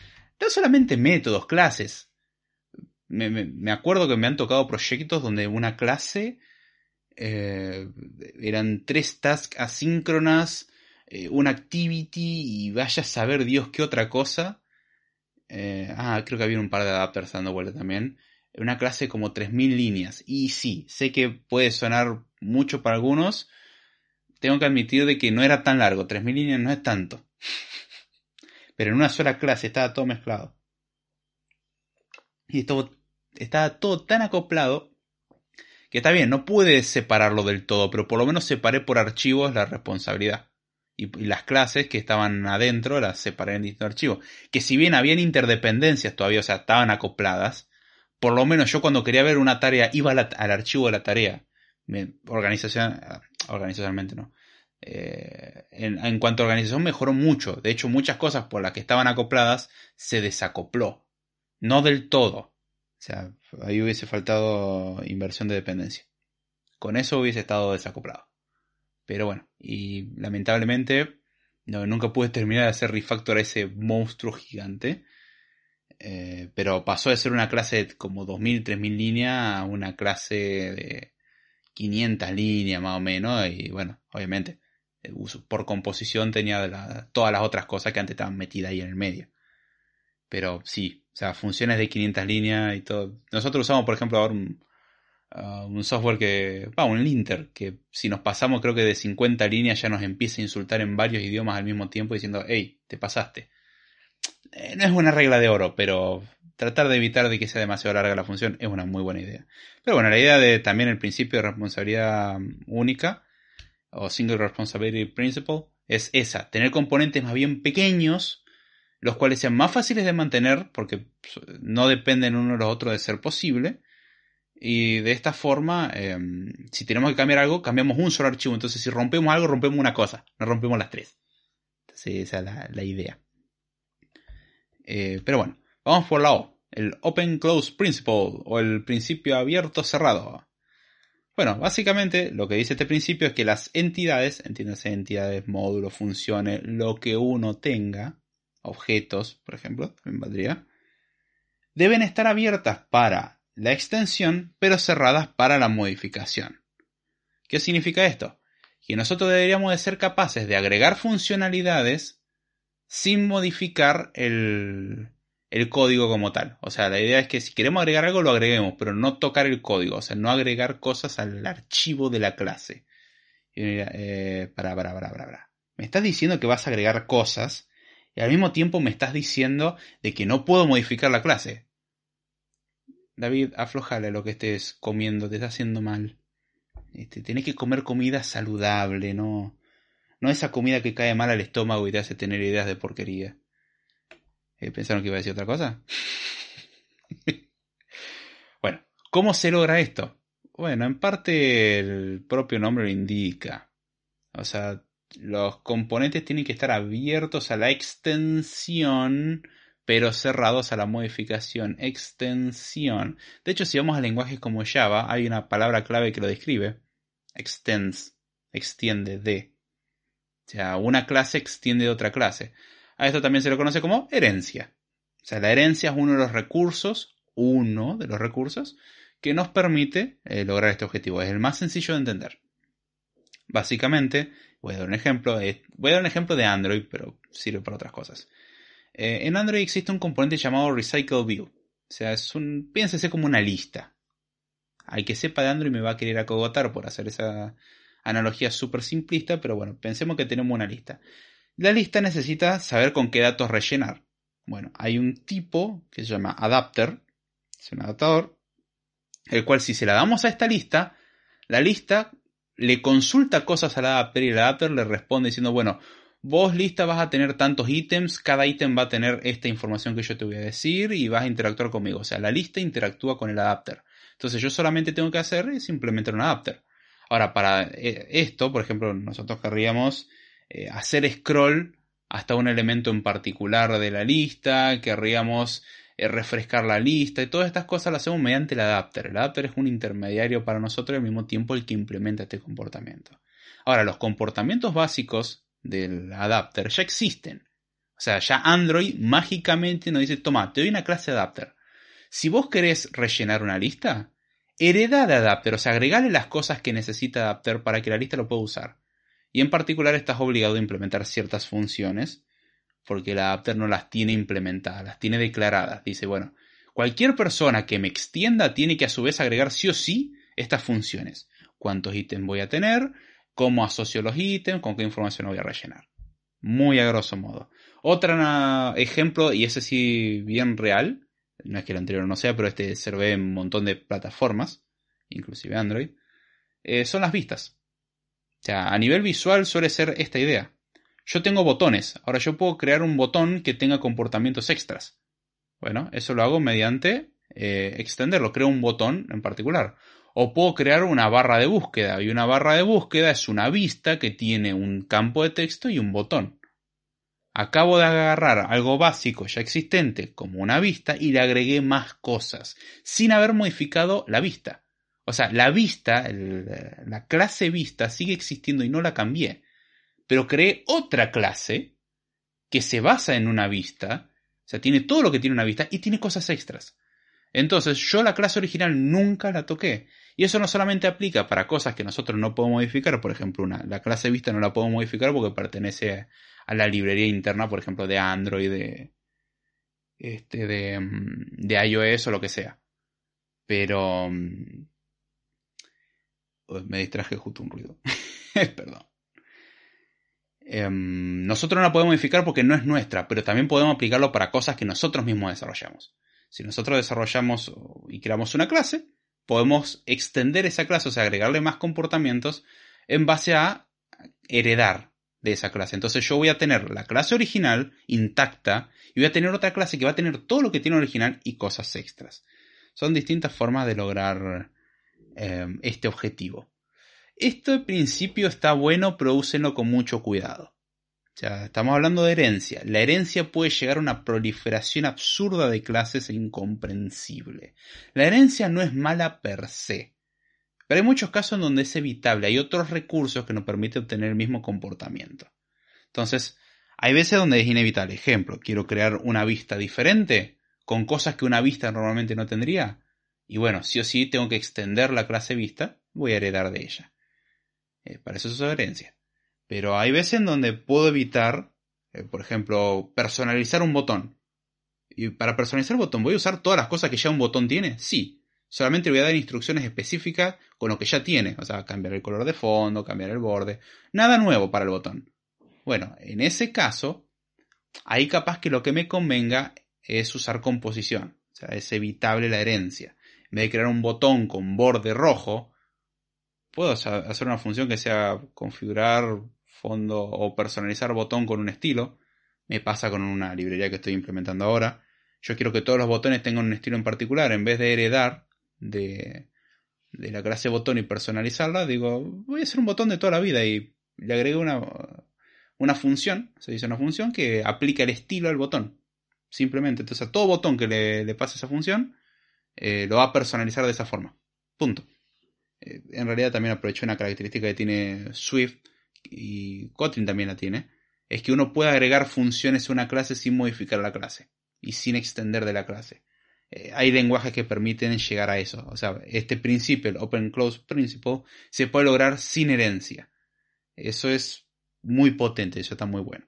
No solamente métodos, clases. Me, acuerdo que me han tocado proyectos donde una clase eh, eran tres tasks asíncronas, eh, una activity y vaya a saber Dios qué otra cosa. Eh, ah, creo que había un par de adapters dando vuelta también. Una clase como 3.000 líneas. Y sí, sé que puede sonar mucho para algunos, tengo que admitir de que no era tan largo, 3.000 líneas no es tanto. Pero en una sola clase estaba todo mezclado. Y estaba todo tan acoplado que está bien, no pude separarlo del todo, pero por lo menos separé por archivos la responsabilidad. Y, las clases que estaban adentro las separé en distintos archivos. Que si bien habían interdependencias todavía, o sea, estaban acopladas, por lo menos yo cuando quería ver una tarea iba al archivo de la tarea. Organización, organizacionalmente no. Eh, en, cuanto a organización mejoró mucho. De hecho, muchas cosas por las que estaban acopladas se desacopló. No del todo. O sea, ahí hubiese faltado inversión de dependencia. Con eso hubiese estado desacoplado. Pero bueno, y lamentablemente no, nunca pude terminar de hacer refactor a ese monstruo gigante. Eh, pero pasó de ser una clase de como 2000, 3000 líneas a una clase de 500 líneas más o menos, y bueno, obviamente, por composición tenía todas las otras cosas que antes estaban metidas ahí en el medio. Pero sí, o sea, funciones de 500 líneas y todo. Nosotros usamos, por ejemplo, ahora un, uh, un software que, va, un linter, que si nos pasamos creo que de 50 líneas ya nos empieza a insultar en varios idiomas al mismo tiempo diciendo, hey, te pasaste. Eh, no es una regla de oro, pero tratar de evitar de que sea demasiado larga la función es una muy buena idea. Pero bueno, la idea de también el principio de responsabilidad única o Single Responsibility Principle es esa, tener componentes más bien pequeños, los cuales sean más fáciles de mantener porque no dependen uno de los otros de ser posible. Y de esta forma, em, si tenemos que cambiar algo, cambiamos un solo archivo. Entonces, si rompemos algo, rompemos una cosa, no rompemos las tres. Entonces, esa es la, idea. Eh, pero bueno, Vamos por la O, el Open Close Principle o el principio abierto cerrado. Bueno, básicamente lo que dice este principio es que las entidades, entiéndase entidades, módulos, funciones, lo que uno tenga, objetos, por ejemplo, en valdría, deben estar abiertas para la extensión, pero cerradas para la modificación. ¿Qué significa esto? Que nosotros deberíamos de ser capaces de agregar funcionalidades sin modificar el, el código como tal. O sea, la idea es que si queremos agregar algo lo agreguemos, pero no tocar el código, o sea, no agregar cosas al archivo de la clase. Eh, para, para, para, para, Me estás diciendo que vas a agregar cosas y al mismo tiempo me estás diciendo de que no puedo modificar la clase. David, aflojale lo que estés comiendo, te está haciendo mal. Este, tenés que comer comida saludable, no, no esa comida que cae mal al estómago y te hace tener ideas de porquería. Eh, ¿Pensaron que iba a decir otra cosa? bueno, ¿cómo se logra esto? Bueno, en parte el propio nombre lo indica. O sea, los componentes tienen que estar abiertos a la extensión, pero cerrados a la modificación. Extensión. De hecho, si vamos a lenguajes como Java, hay una palabra clave que lo describe. Extends. Extiende de. O sea, una clase extiende de otra clase. A esto también se lo conoce como herencia. O sea, la herencia es uno de los recursos, uno de los recursos, que nos permite eh, lograr este objetivo. Es el más sencillo de entender. Básicamente, voy a dar un ejemplo. voy a dar un ejemplo de Android, pero sirve para otras cosas. Eh, en Android existe un componente llamado Recycle View. O sea, es un, piénsese como una lista. Al que sepa de Android me va a querer acogotar por hacer esa analogía súper simplista, pero bueno, pensemos que tenemos una lista. La lista necesita saber con qué datos rellenar. Bueno, hay un tipo que se llama adapter, es un adaptador, el cual si se la damos a esta lista, la lista le consulta cosas al adapter y el adapter le responde diciendo, bueno, vos lista vas a tener tantos ítems, cada ítem va a tener esta información que yo te voy a decir y vas a interactuar conmigo. O sea, la lista interactúa con el adapter. Entonces yo solamente tengo que hacer es implementar un adapter. Ahora, para eh, esto, por ejemplo, nosotros querríamos eh, hacer scroll hasta un elemento en particular de la lista, querríamos eh, refrescar la lista y todas estas cosas las hacemos mediante el adapter. El adapter es un intermediario para nosotros y al mismo tiempo el que implementa este comportamiento. Ahora, los comportamientos básicos del adapter ya existen. O sea, ya Android mágicamente nos dice, toma, te doy una clase adapter. Si vos querés rellenar una lista, hereda de adapter, o sea, agregale las cosas que necesita adapter para que la lista lo pueda usar. Y en particular estás obligado a implementar ciertas funciones porque el adapter no las tiene implementadas, las tiene declaradas. Dice, bueno, cualquier persona que me extienda tiene que a su vez agregar sí o sí estas funciones. ¿Cuántos ítems voy a tener? ¿Cómo asocio los ítems? ¿Con qué información voy a rellenar? Muy a grosso modo. Otro ejemplo, y ese sí bien real, no es que el anterior no sea, pero este se ve en un montón de plataformas, inclusive Android, eh, son las vistas. O sea, a nivel visual suele ser esta idea. Yo tengo botones. Ahora yo puedo crear un botón que tenga comportamientos extras. Bueno, eso lo hago mediante eh, extenderlo. Creo un botón en particular. O puedo crear una barra de búsqueda. Y una barra de búsqueda es una vista que tiene un campo de texto y un botón. Acabo de agarrar algo básico ya existente como una vista y le agregué más cosas sin haber modificado la vista. O sea, la vista, la clase vista sigue existiendo y no la cambié pero creé otra clase que se basa en una vista, o sea, tiene todo lo que tiene una vista y tiene cosas extras. Entonces, yo la clase original nunca la toqué. Y eso no solamente aplica para cosas que nosotros no podemos modificar, por ejemplo, una, la clase vista no la puedo modificar porque pertenece a la librería interna, por ejemplo, de Android, de, este, de, mm, de iOS o lo que sea. Pero... Me distraje justo un ruido. Perdón. Em, nosotros no la podemos modificar porque no es nuestra, pero también podemos aplicarlo para cosas que nosotros mismos desarrollamos. Si nosotros desarrollamos y creamos una clase, podemos extender esa clase, o sea, agregarle más comportamientos en base a heredar de esa clase. Entonces yo voy a tener la clase original intacta y voy a tener otra clase que va a tener todo lo que tiene original y cosas extras. Son distintas formas de lograr em, este objetivo. Este principio está bueno, pero úsenlo con mucho cuidado. Estamos hablando de herencia. La herencia puede llegar a una proliferación absurda de clases e incomprensible. La herencia no es mala per se, pero hay muchos casos en donde es evitable. Hay otros recursos que nos permiten obtener el mismo comportamiento. Entonces, hay veces donde es inevitable. Ejemplo, quiero crear una vista diferente con cosas que una vista normalmente no tendría. Y bueno, sí o sí tengo que extender la clase vista, voy a heredar de ella. Eh, para eso es su herencia. Pero hay veces en donde puedo evitar, eh, por ejemplo, personalizar un botón. Y para personalizar el botón, ¿voy a usar todas las cosas que ya un botón tiene? Sí. Solamente voy a dar instrucciones específicas con lo que ya tiene. O sea, cambiar el color de fondo, cambiar el borde. Nada nuevo para el botón. Bueno, en ese caso, ahí capaz que lo que me convenga es usar composición. O sea, es evitable la herencia. En vez de crear un botón con borde rojo, puedo hacer una función que sea configurar fondo o personalizar botón con un estilo. Me pasa con una librería que estoy implementando ahora. Yo quiero que todos los botones tengan un estilo en particular. En vez de heredar de, la clase botón y personalizarla, digo, voy a hacer un botón de toda la vida y le agrego una, una función, se dice una función que aplica el estilo al botón. Simplemente, entonces a todo botón que le, pase esa función, eh, lo va a personalizar de esa forma. Punto. Eh, en realidad también aprovecho una característica que tiene Swift y Kotlin también la tiene, es que uno puede agregar funciones a una clase sin modificar la clase y sin extender de la clase. Eh, hay lenguajes que permiten llegar a eso. O sea, este principio, el Open Close Principle, se puede lograr sin herencia. Eso es muy potente, eso está muy bueno.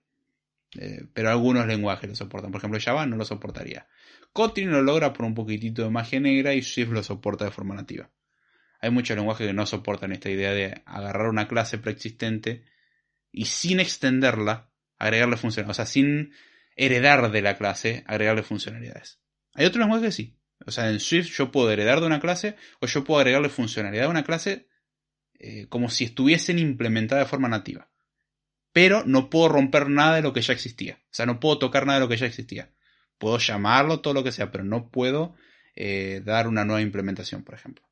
Pero algunos lenguajes lo soportan. Por ejemplo, Java no lo soportaría. Kotlin lo logra por un poquitito de magia negra y Swift lo soporta de forma nativa. Hay muchos lenguajes que no soportan esta idea de agarrar una clase preexistente y sin extenderla, agregarle funcionalidades. O sea, sin heredar de la clase, agregarle funcionalidades. Hay otros lenguajes que sí. O sea, en Swift yo puedo heredar de una clase o yo puedo agregarle funcionalidad a una clase eh, como si estuviesen implementadas de forma nativa pero no puedo romper nada de lo que ya existía. O sea, no puedo tocar nada de lo que ya existía. Puedo llamarlo, todo lo que sea, pero no puedo eh, dar una nueva implementación, por ejemplo.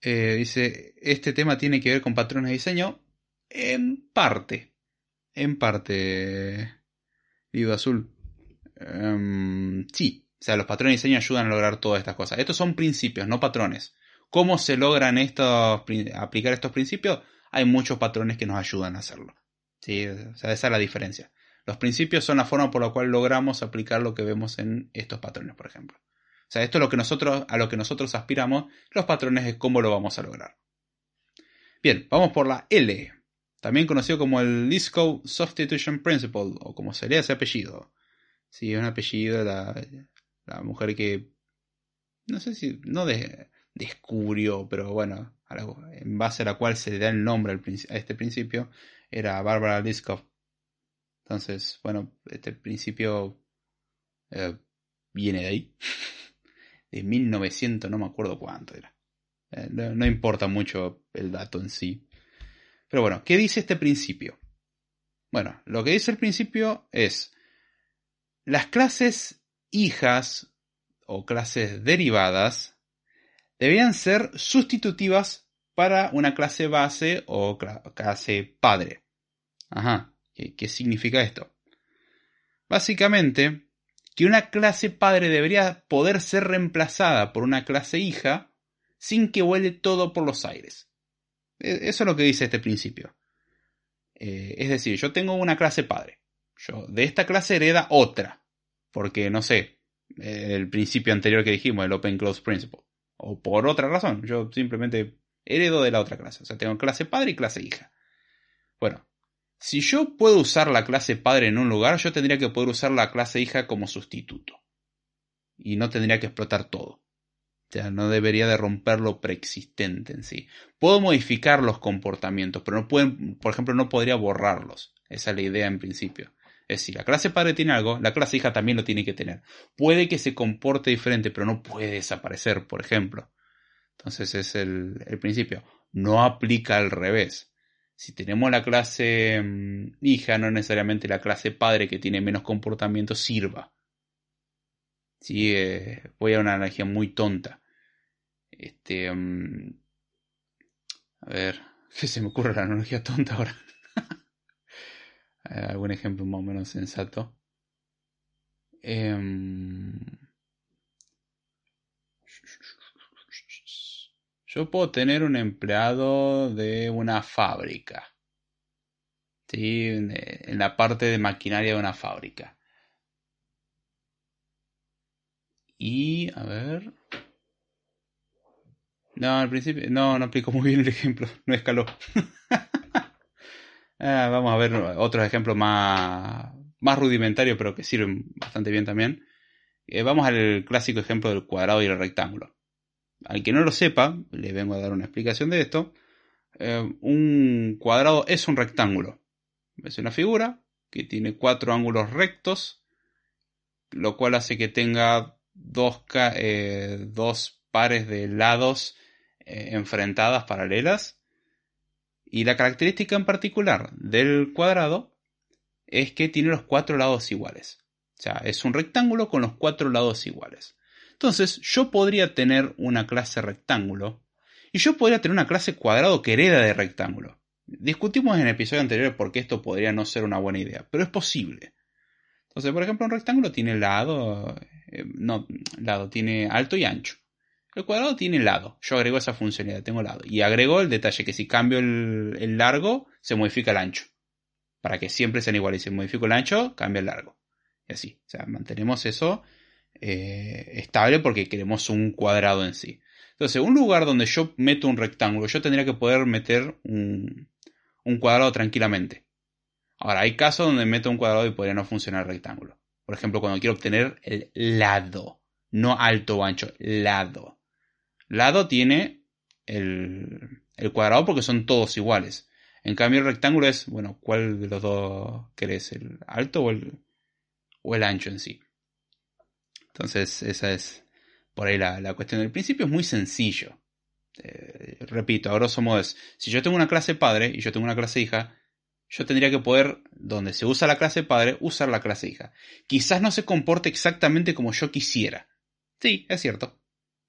Eh, dice, este tema tiene que ver con patrones de diseño. En parte. En parte. Vivo Azul. Em, sí. O sea, los patrones de diseño ayudan a lograr todas estas cosas. Estos son principios, no patrones. ¿Cómo se logran estos, aplicar estos principios? hay muchos patrones que nos ayudan a hacerlo. ¿sí? O sea, esa es la diferencia. Los principios son la forma por la cual logramos aplicar lo que vemos en estos patrones, por ejemplo. O sea, esto es lo que nosotros, a lo que nosotros aspiramos, los patrones es cómo lo vamos a lograr. Bien, vamos por la L, también conocido como el Lisco Substitution Principle, o como sería ese apellido. Sí, es un apellido de la, mujer que, no sé si, no de, descubrió, pero bueno, en base a la cual se le da el nombre a este principio, era Barbara Liskov. Entonces, bueno, este principio eh, viene de ahí, de 1900, no me acuerdo cuánto era. Eh, no, importa mucho el dato en sí. Pero bueno, ¿qué dice este principio? Bueno, lo que dice el principio es las clases hijas o clases derivadas debían ser sustitutivas para una clase base o clase padre. Ajá, ¿qué, significa esto? Básicamente, que una clase padre debería poder ser reemplazada por una clase hija sin que vuele todo por los aires. E, eso es lo que dice este principio. Eh, es decir, yo tengo una clase padre. Yo de esta clase hereda otra. Porque, no sé, el principio anterior que dijimos, el Open Close Principle o por otra razón. Yo simplemente heredo de la otra clase. O sea, tengo clase padre y clase hija. Bueno, si yo puedo usar la clase padre en un lugar, yo tendría que poder usar la clase hija como sustituto. Y no tendría que explotar todo. O sea, no debería de romper lo preexistente en sí. Puedo modificar los comportamientos, pero no pueden, por ejemplo, no podría borrarlos. Esa es la idea en principio. Es decir, la clase padre tiene algo, la clase hija también lo tiene que tener. Puede que se comporte diferente, pero no puede desaparecer, por ejemplo. Entonces es el, principio. No aplica al revés. Si tenemos la clase mm, hija, no necesariamente la clase padre que tiene menos comportamiento sirva. Sí, eh, voy a una analogía muy tonta. Este. Mm, a ver, ¿qué se me ocurre la analogía tonta ahora? Algún ejemplo más o menos sensato. Em, yo puedo tener un empleado de una fábrica. ¿sí? En la parte de maquinaria de una fábrica. Y, a ver. No, al principio, no, no aplico muy bien el ejemplo, no escaló. Eh, vamos a ver otros ejemplos más, más rudimentarios, pero que sirven bastante bien también. Eh, vamos al clásico ejemplo del cuadrado y el rectángulo. Al que no lo sepa, le vengo a dar una explicación de esto. Eh, un cuadrado es un rectángulo. Es una figura que tiene cuatro ángulos rectos, lo cual hace que tenga dos, dos pares de lados enfrentadas paralelas y la característica en particular del cuadrado es que tiene los cuatro lados iguales. O sea, es un rectángulo con los cuatro lados iguales. Entonces, yo podría tener una clase rectángulo y yo podría tener una clase cuadrado que hereda de rectángulo. Discutimos en el episodio anterior por qué esto podría no ser una buena idea, pero es posible. Entonces, por ejemplo, un rectángulo tiene lado, eh, no, lado, tiene alto y ancho. El cuadrado tiene lado. Yo agrego esa funcionalidad, tengo lado. Y agrego el detalle que si cambio el, largo, se modifica el ancho. Para que siempre sean iguales. Si modifico el ancho, cambia el largo. Y así. O sea, mantenemos eso eh, estable porque queremos un cuadrado en sí. Entonces, un lugar donde yo meto un rectángulo, yo tendría que poder meter un, un cuadrado tranquilamente. Ahora, hay casos donde meto un cuadrado y podría no funcionar el rectángulo. Por ejemplo, cuando quiero obtener el lado. No alto o ancho, lado. Lado tiene el, el cuadrado porque son todos iguales. En cambio, el rectángulo es, bueno, ¿cuál de los dos querés? ¿El alto o el, o el ancho en sí? Entonces, esa es por ahí la, cuestión. del principio es muy sencillo. Eh, repito, a grosso modo es, si yo tengo una clase padre y yo tengo una clase hija, yo tendría que poder, donde se usa la clase padre, usar la clase hija. Quizás no se comporte exactamente como yo quisiera. Sí, es cierto.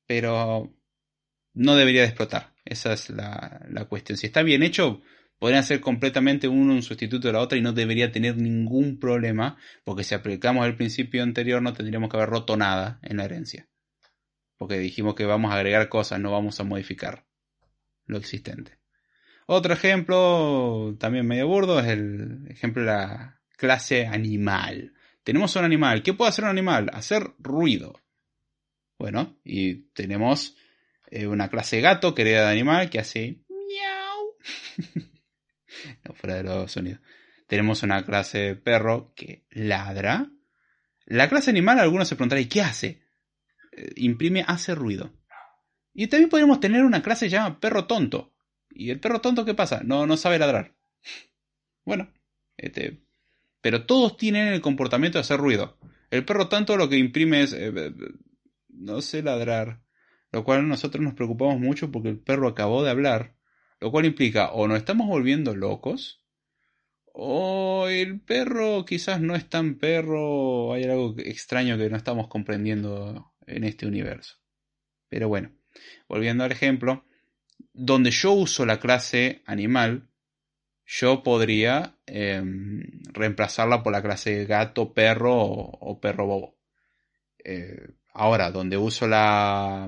Pero no debería de explotar. Esa es la, la cuestión. Si está bien hecho, podrían ser completamente uno un sustituto de la otra y no debería tener ningún problema, porque si aplicamos el principio anterior no tendríamos que haber roto nada en la herencia. Porque dijimos que vamos a agregar cosas, no vamos a modificar lo existente. Otro ejemplo, también medio burdo, es el ejemplo de la clase animal. Tenemos un animal. ¿Qué puede hacer un animal? Hacer ruido. Bueno, y tenemos eh, una clase gato, querida de animal, que hace miau. fuera de los sonidos. Tenemos una clase perro que ladra. La clase animal, algunos se preguntarán, ¿y qué hace? Eh, imprime, hace ruido. Y también podríamos tener una clase llamada perro tonto. ¿Y el perro tonto qué pasa? No, no sabe ladrar. Bueno, este, pero todos tienen el comportamiento de hacer ruido. El perro tonto lo que imprime es, eh, eh, no sé ladrar. Lo cual nosotros nos preocupamos mucho porque el perro acabó de hablar. Lo cual implica o nos estamos volviendo locos o el perro quizás no es tan perro, hay algo extraño que no estamos comprendiendo en este universo. Pero bueno, volviendo al ejemplo, donde yo uso la clase animal, yo podría em, reemplazarla por la clase gato, perro o, perro bobo. Eh, ahora, donde uso la,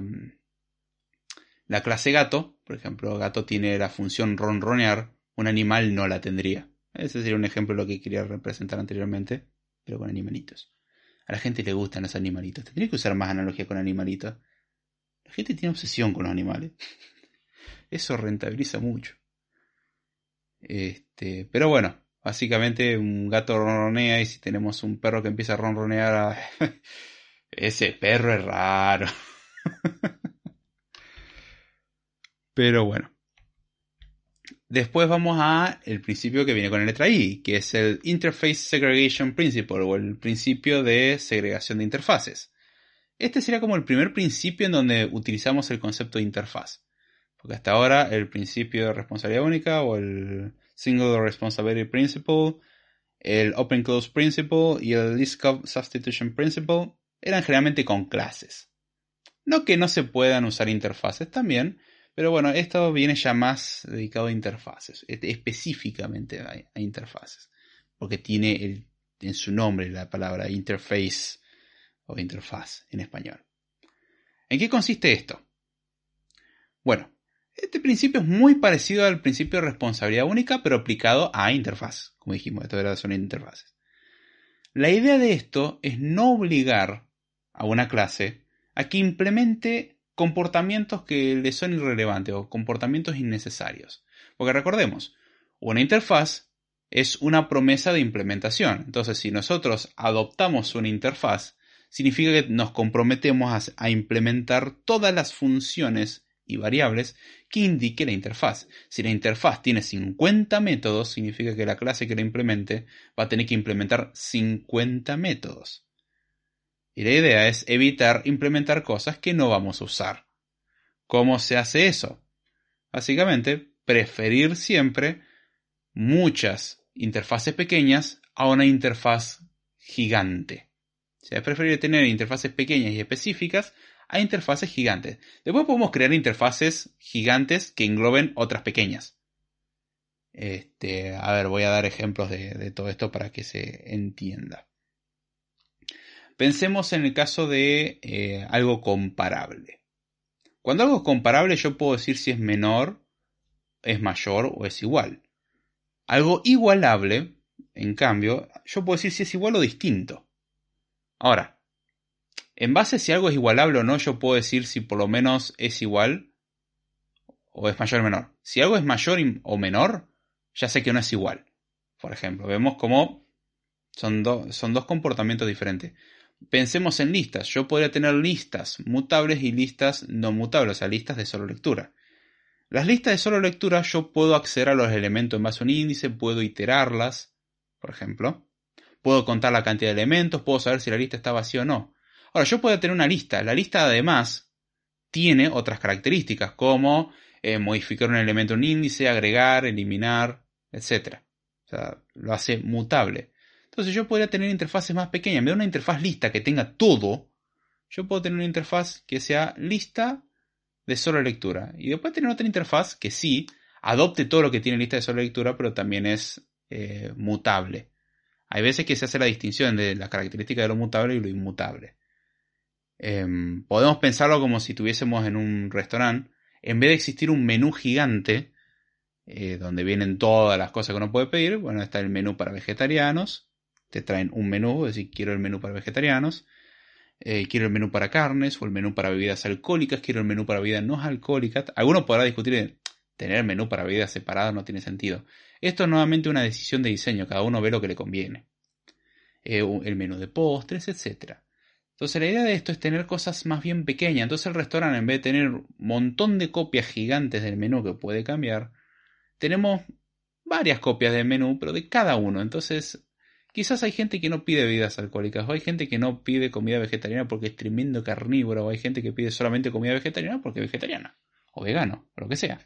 la clase gato, por ejemplo, gato tiene la función ronronear, un animal no la tendría. Ese sería un ejemplo de lo que quería representar anteriormente, pero con animalitos. A la gente le gustan los animalitos. Tendría que usar más analogía con animalitos. La gente tiene obsesión con los animales. Eso rentabiliza mucho. Este, pero bueno, básicamente un gato ronronea y si tenemos un perro que empieza a ronronear, ese perro es raro. pero bueno. Después vamos a el principio que viene con la letra I, que es el Interface Segregation Principle o el principio de segregación de interfaces. Este sería como el primer principio en donde utilizamos el concepto de interfaz. Porque hasta ahora el principio de responsabilidad única o el Single Responsibility Principle, el Open Close Principle y el List Substitution Principle eran generalmente con clases. No que no se puedan usar interfaces también, pero bueno, esto viene ya más dedicado a interfaces, e-, específicamente a, interfaces, porque tiene en su nombre la palabra interface o interfaz en español. ¿En qué consiste esto? Bueno, este principio es muy parecido al principio de responsabilidad única, pero aplicado a interfaz. Como dijimos, esto era son interfaces. La idea de esto es no obligar a una clase a que implemente comportamientos que le son irrelevantes o comportamientos innecesarios. Porque recordemos, una interfaz es una promesa de implementación. Entonces, si nosotros adoptamos una interfaz, significa que nos comprometemos a, implementar todas las funciones y variables que indique la interfaz. Si la interfaz tiene 50 métodos, significa que la clase que la implemente va a tener que implementar 50 métodos. Y la idea es evitar implementar cosas que no vamos a usar. ¿Cómo se hace eso? Básicamente, preferir siempre muchas interfaces pequeñas a una interfaz gigante. O sea, es tener interfaces pequeñas y específicas a interfaces gigantes. Después podemos crear interfaces gigantes que engloben otras pequeñas. Este, a ver, voy a dar ejemplos de, todo esto para que se entienda. Pensemos en el caso de eh, algo comparable. Cuando algo es comparable yo puedo decir si es menor, es mayor o es igual. Algo igualable, en cambio, yo puedo decir si es igual o distinto. Ahora, en base a si algo es igualable o no, yo puedo decir si por lo menos es igual o es mayor o menor. Si algo es mayor o menor, ya sé que no es igual. Por ejemplo, vemos cómo son, son dos comportamientos diferentes. Pensemos en listas. Yo podría tener listas mutables y listas no mutables, o sea, listas de solo lectura. Las listas de solo lectura yo puedo acceder a los elementos en base a un índice, puedo iterarlas, por ejemplo. Puedo contar la cantidad de elementos, puedo saber si la lista está vacía o no. Ahora, yo puedo tener una lista. La lista además tiene otras características como eh, modificar un elemento en un índice, agregar, eliminar, etc. O sea, lo hace mutable. Entonces yo podría tener interfaces más pequeñas. En vez de una interfaz lista que tenga todo, yo puedo tener una interfaz que sea lista de solo lectura. Y después tener otra interfaz que sí adopte todo lo que tiene lista de solo lectura, pero también es eh, mutable. Hay veces que se hace la distinción de las características de lo mutable y lo inmutable. Em, podemos pensarlo como si tuviésemos en un restaurante, en vez de existir un menú gigante, eh, donde vienen todas las cosas que uno puede pedir, bueno, está el menú para vegetarianos, te traen un menú, es decir, quiero el menú para vegetarianos, eh, quiero el menú para carnes o el menú para bebidas alcohólicas, quiero el menú para bebidas no alcohólicas. Alguno podrá discutir tener menú para bebidas separadas no tiene sentido. Esto es nuevamente una decisión de diseño, cada uno ve lo que le conviene. Eh, el menú de postres, etc. Entonces la idea de esto es tener cosas más bien pequeñas. Entonces el restaurante en vez de tener un montón de copias gigantes del menú que puede cambiar, tenemos varias copias del menú, pero de cada uno. Entonces Quizás hay gente que no pide bebidas alcohólicas, o hay gente que no pide comida vegetariana porque es tremendo carnívoro, o hay gente que pide solamente comida vegetariana porque es vegetariana, o vegano, o lo que sea.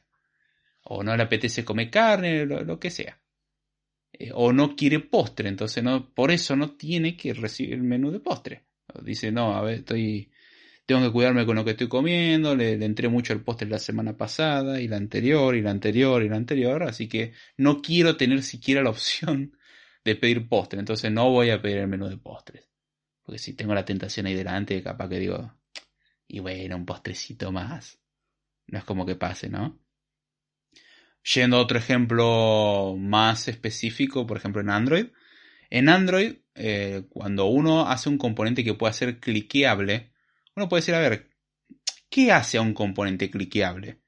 O no le apetece comer carne, lo, que sea. Eh, o no quiere postre, entonces no, por eso no tiene que recibir el menú de postre. Dice, no, a ver, estoy, tengo que cuidarme con lo que estoy comiendo, le, le, entré mucho el postre la semana pasada, y la anterior, y la anterior, y la anterior, así que no quiero tener siquiera la opción de pedir postre, entonces no voy a pedir el menú de postres. Porque si tengo la tentación ahí delante, capaz que digo, y bueno, un postrecito más. No es como que pase, ¿no? Yendo a otro ejemplo más específico, por ejemplo en Android. En Android, eh, cuando uno hace un componente que pueda ser cliqueable, uno puede decir, a ver, ¿qué hace a un componente cliqueable?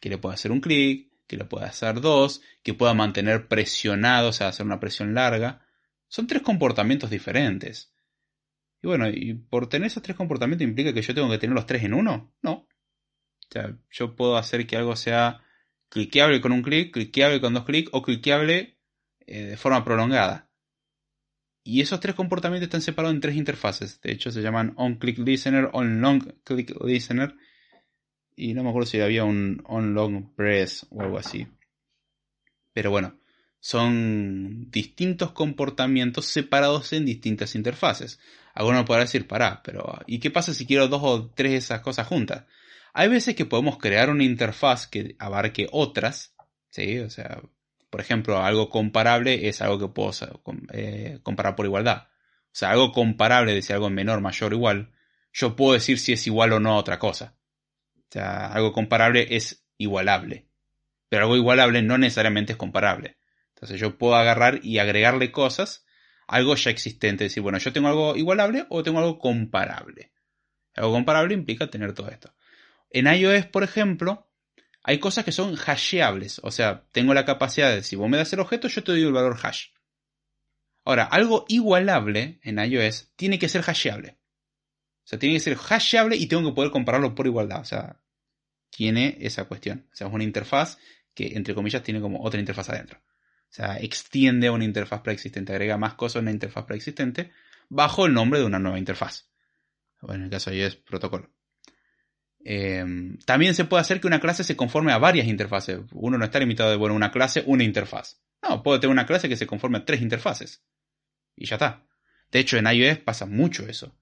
Que le puede hacer un clic, que lo pueda hacer dos, que pueda mantener presionado, o sea, hacer una presión larga. Son tres comportamientos diferentes. Y bueno, ¿y por tener esos tres comportamientos implica que yo tengo que tener los tres en uno? No. O sea, yo puedo hacer que algo sea cliqueable con un clic, cliqueable con dos clics o cliqueable eh, de forma prolongada. Y esos tres comportamientos están separados en tres interfaces. De hecho, se llaman on-click listener, on-long-click listener y no me acuerdo si había un on long press o algo así. Pero bueno, son distintos comportamientos separados en distintas interfaces. Alguno podrá decir, pará, pero ¿y qué pasa si quiero dos o tres de esas cosas juntas? Hay veces que podemos crear una interfaz que abarque otras, ¿sí? O sea, por ejemplo, algo comparable es algo que puedo eh, comparar por igualdad. O sea, algo comparable, decir algo menor, mayor igual, yo puedo decir si es igual o no a otra cosa. O sea, algo comparable es igualable. Pero algo igualable no necesariamente es comparable. Entonces yo puedo agarrar y agregarle cosas algo ya existente. Decir, bueno, yo tengo algo igualable o tengo algo comparable. Algo comparable implica tener todo esto. En iOS, por ejemplo, hay cosas que son hasheables. O sea, tengo la capacidad de, si vos me das el objeto, yo te doy el valor hash. Ahora, algo igualable en iOS tiene que ser hasheable. O sea, tiene que ser hasheable y tengo que poder compararlo por igualdad. O sea, tiene esa cuestión. O sea, es una interfaz que, entre comillas, tiene como otra interfaz adentro. O sea, extiende a una interfaz preexistente, agrega más cosas a una interfaz preexistente bajo el nombre de una nueva interfaz. Bueno, en el caso de es protocolo. Em, también se puede hacer que una clase se conforme a varias interfaces. Uno no está limitado de, bueno, una clase, una interfaz. No, puedo tener una clase que se conforme a tres interfaces. Y ya está. De hecho, en iOS pasa mucho eso.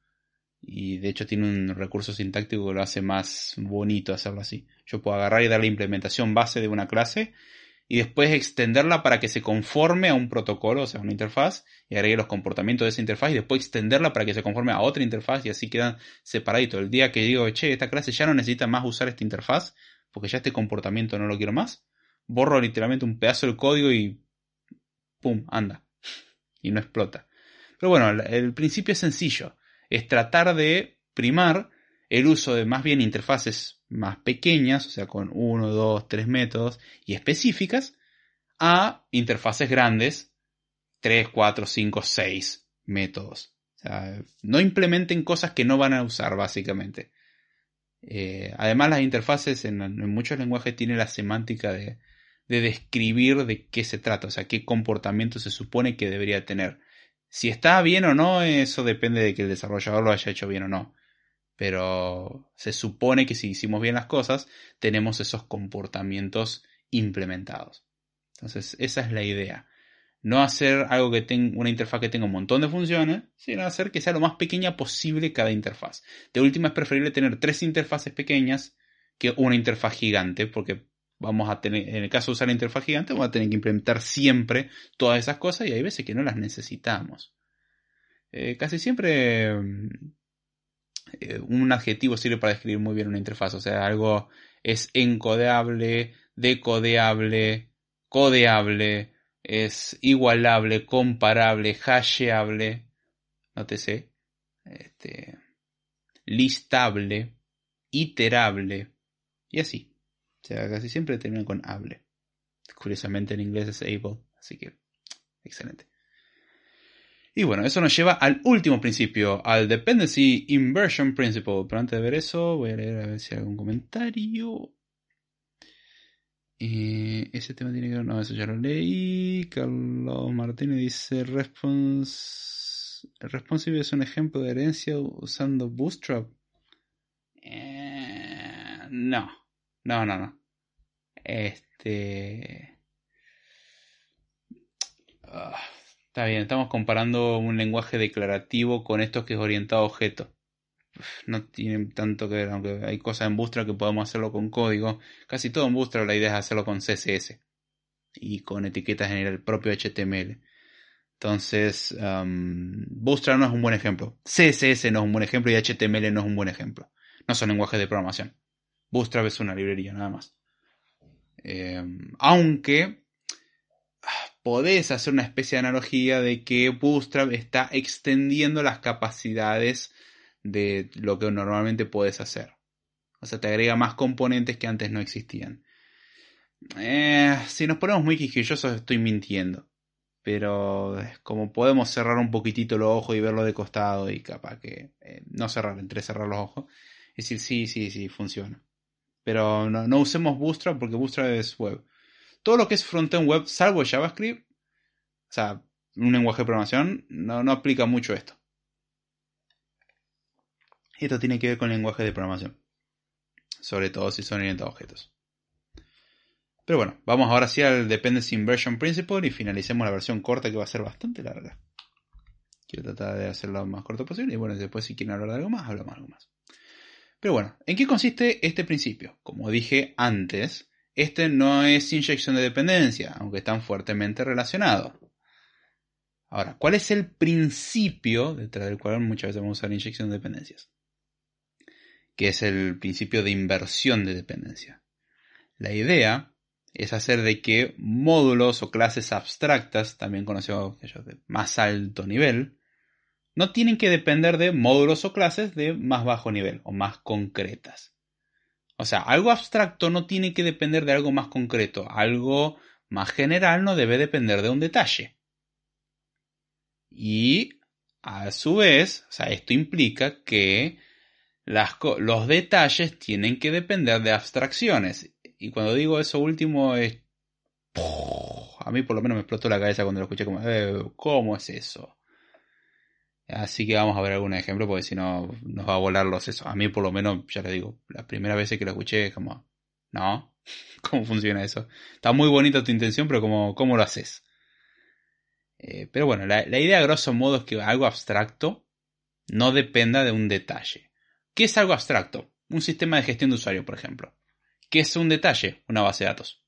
Y de hecho tiene un recurso sintáctico que lo hace más bonito hacerlo así. Yo puedo agarrar y dar la implementación base de una clase y después extenderla para que se conforme a un protocolo, o sea, una interfaz, y agregue los comportamientos de esa interfaz, y después extenderla para que se conforme a otra interfaz, y así quedan separaditos. El día que digo, che, esta clase ya no necesita más usar esta interfaz, porque ya este comportamiento no lo quiero más, borro literalmente un pedazo del código y ¡pum! anda. Y no explota. Pero bueno, el principio es sencillo. Es tratar de primar el uso de más bien interfaces más pequeñas, o sea, con 1, 2, 3 métodos y específicas, a interfaces grandes, 3, 4, 5, 6 métodos. O sea, no implementen cosas que no van a usar, básicamente. Eh, además, las interfaces en, muchos lenguajes tienen la semántica de, de describir de qué se trata, o sea, qué comportamiento se supone que debería tener. Si está bien o no, eso depende de que el desarrollador lo haya hecho bien o no. Pero se supone que si hicimos bien las cosas, tenemos esos comportamientos implementados. Entonces, esa es la idea. No hacer algo que tenga una interfaz que tenga un montón de funciones, sino hacer que sea lo más pequeña posible cada interfaz. De última es preferible tener tres interfaces pequeñas que una interfaz gigante, porque vamos a tener, en el caso de usar la interfaz gigante, vamos a tener que implementar siempre todas esas cosas y hay veces que no las necesitamos. Eh, casi siempre eh, un adjetivo sirve para describir muy bien una interfaz, o sea, algo es encodeable, decodeable, codeable, es igualable, comparable, hasheable, nótese, este, listable, iterable, y así. Sea, casi siempre terminan con able. Curiosamente en inglés es able, así que excelente. Y bueno, eso nos lleva al último principio, al Dependency Inversion Principle. Pero antes de ver eso, voy a leer a ver si hay algún comentario. Eh, ese tema tiene que ver, no, eso ya lo leí. Carlos Martínez dice, Respons Responsive es un ejemplo de herencia usando Bootstrap. Eh, no, no, no, no. Este... Ah, está bien, estamos comparando un lenguaje declarativo con esto que es orientado a objetos. No tienen tanto que ver, aunque hay cosas en Bootstrap que podemos hacerlo con código. Casi todo en Bootstrap la idea es hacerlo con CSS y con etiquetas en el propio HTML. Entonces, Bootstrap no es un buen ejemplo. CSS no es un buen ejemplo y HTML no es un buen ejemplo. No son lenguajes de programación. Bootstrap es una librería, nada más. Eh, aunque podés hacer una especie de analogía de que Bootstrap está extendiendo las capacidades de lo que normalmente puedes hacer. O sea, te agrega más componentes que antes no existían. Eh, si nos ponemos muy quisquillosos estoy mintiendo. Pero como podemos cerrar un poquitito los ojos y verlo de costado y capaz que eh, no cerrar, entre cerrar los ojos. Es decir, sí, sí, sí, funciona. Pero no, usemos Bootstrap porque Bootstrap es web. Todo lo que es frontend web, salvo JavaScript, o sea, un lenguaje de programación, no, aplica mucho esto. Esto tiene que ver con lenguaje de programación. Sobre todo si son orientados a objetos. Pero bueno, vamos ahora sí al Dependency Inversion Principle y finalicemos la versión corta que va a ser bastante larga. Quiero tratar de hacerlo lo más corto posible y bueno, después si quieren hablar de algo más, hablamos algo más. Pero bueno, ¿en qué consiste este principio? Como dije antes, este no es inyección de dependencia, aunque están fuertemente relacionados. Ahora, ¿cuál es el principio detrás del cual muchas veces vamos a usar inyección de dependencias? Que es el principio de inversión de dependencia. La idea es hacer de que módulos o clases abstractas, también conocidos de más alto nivel, no tienen que depender de módulos o clases de más bajo nivel o más concretas. O sea, algo abstracto no tiene que depender de algo más concreto. Algo más general no debe depender de un detalle. Y a su vez, o sea, esto implica que los detalles tienen que depender de abstracciones. Y cuando digo eso último es... A mí por lo menos me explotó la cabeza cuando lo escuché como, eh, ¿cómo es eso? Así que vamos a ver algún ejemplo porque si no nos va a volar los eso. A mí por lo menos, ya le digo, la primera vez que lo escuché es como, no, ¿cómo funciona eso? Está muy bonita tu intención, pero ¿cómo, cómo lo haces? Eh, pero bueno, la, la idea grosso modo es que algo abstracto no dependa de un detalle. ¿Qué es algo abstracto? Un sistema de gestión de usuario, por ejemplo. ¿Qué es un detalle? Una base de datos.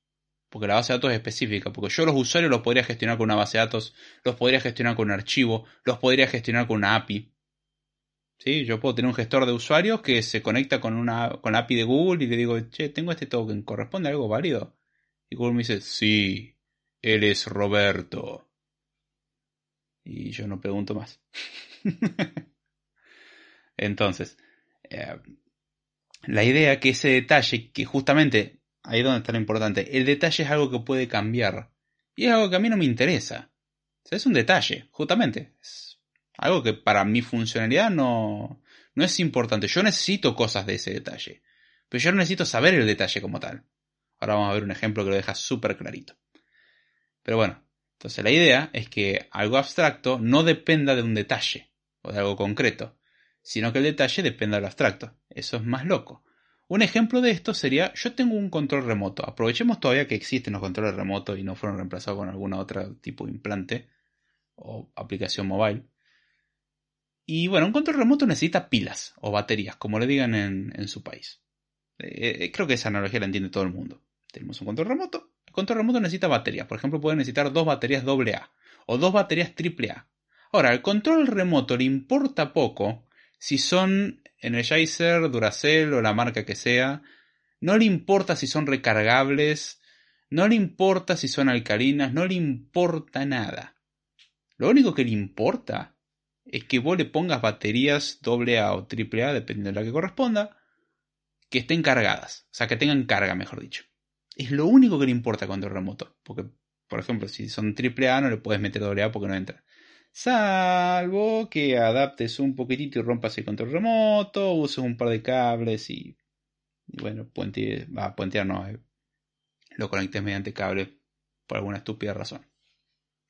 Porque la base de datos es específica, porque yo los usuarios los podría gestionar con una base de datos, los podría gestionar con un archivo, los podría gestionar con una API. ¿Sí? Yo puedo tener un gestor de usuarios que se conecta con, una, con API de Google y le digo, che, tengo este token, ¿corresponde a algo válido? Y Google me dice, sí, él es Roberto. Y yo no pregunto más. Entonces, eh, la idea que ese detalle, que justamente ahí es donde está lo importante, el detalle es algo que puede cambiar. Y es algo que a mí no me interesa. Es un detalle, justamente. Es algo que para mi funcionalidad no, no es importante. Yo necesito cosas de ese detalle. Pero yo no necesito saber el detalle como tal. Ahora vamos a ver un ejemplo que lo deja súper clarito. Pero bueno, entonces la idea es que algo abstracto no dependa de un detalle o de algo concreto, sino que el detalle dependa de lo abstracto. Eso es más loco. Un ejemplo de esto sería, yo tengo un control remoto. Aprovechemos todavía que existen los controles remotos y no fueron reemplazados con alguna otra tipo de implante o aplicación mobile. Y bueno, un control remoto necesita pilas o baterías, como le digan en, su país. Eh, eh, creo que esa analogía la entiende todo el mundo. Tenemos un control remoto. El control remoto necesita baterías. Por ejemplo, puede necesitar dos baterías AA o dos baterías AAA. Ahora, al control remoto le importa poco si son Energizer, Duracell o la marca que sea. No le importa si son recargables. No le importa si son alcalinas. No le importa nada. Lo único que le importa es que vos le pongas baterías AA o AAA, dependiendo de la que corresponda, que estén cargadas. O sea, que tengan carga, mejor dicho. Es lo único que le importa control remoto. Porque, por ejemplo, si son AAA no le puedes meter AA porque no entra. Salvo que adaptes un poquitito y rompas el control remoto, uses un par de cables y, bueno, puente, va, puentear no, eh, lo conectes mediante cable por alguna estúpida razón.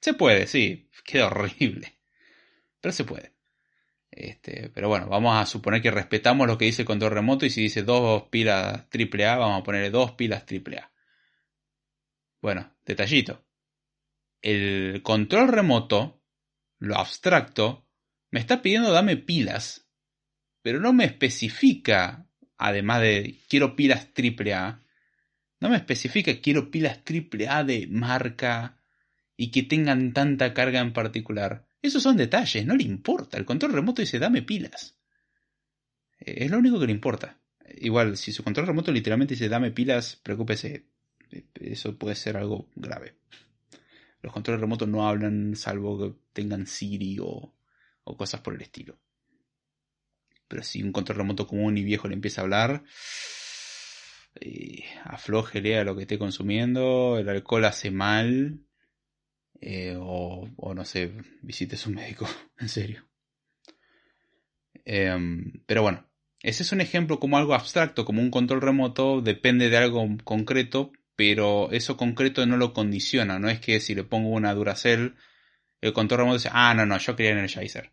Se puede, sí, queda horrible, pero se puede. Este, pero bueno, vamos a suponer que respetamos lo que dice el control remoto y si dice dos pilas AAA, vamos a ponerle dos pilas AAA. Bueno, detallito. El control remoto lo abstracto, me está pidiendo dame pilas, pero no me especifica, además de quiero pilas AAA, no me especifica quiero pilas AAA de marca y que tengan tanta carga en particular. Esos son detalles, no le importa. El control remoto dice dame pilas. Es lo único que le importa. Igual, si su control remoto literalmente dice dame pilas, preocúpese. Eso puede ser algo grave. Los controles remotos no hablan salvo que tengan Siri o, cosas por el estilo. Pero si un control remoto común y viejo le empieza a hablar, eh, a lo que esté consumiendo, el alcohol hace mal, eh, o, no sé, visite a su médico, en serio. Em, pero bueno, ese es un ejemplo como algo abstracto, como un control remoto, depende de algo concreto, pero eso concreto no lo condiciona. No es que si le pongo una Duracell, el control remoto dice, ah, no, no, yo quería Energizer.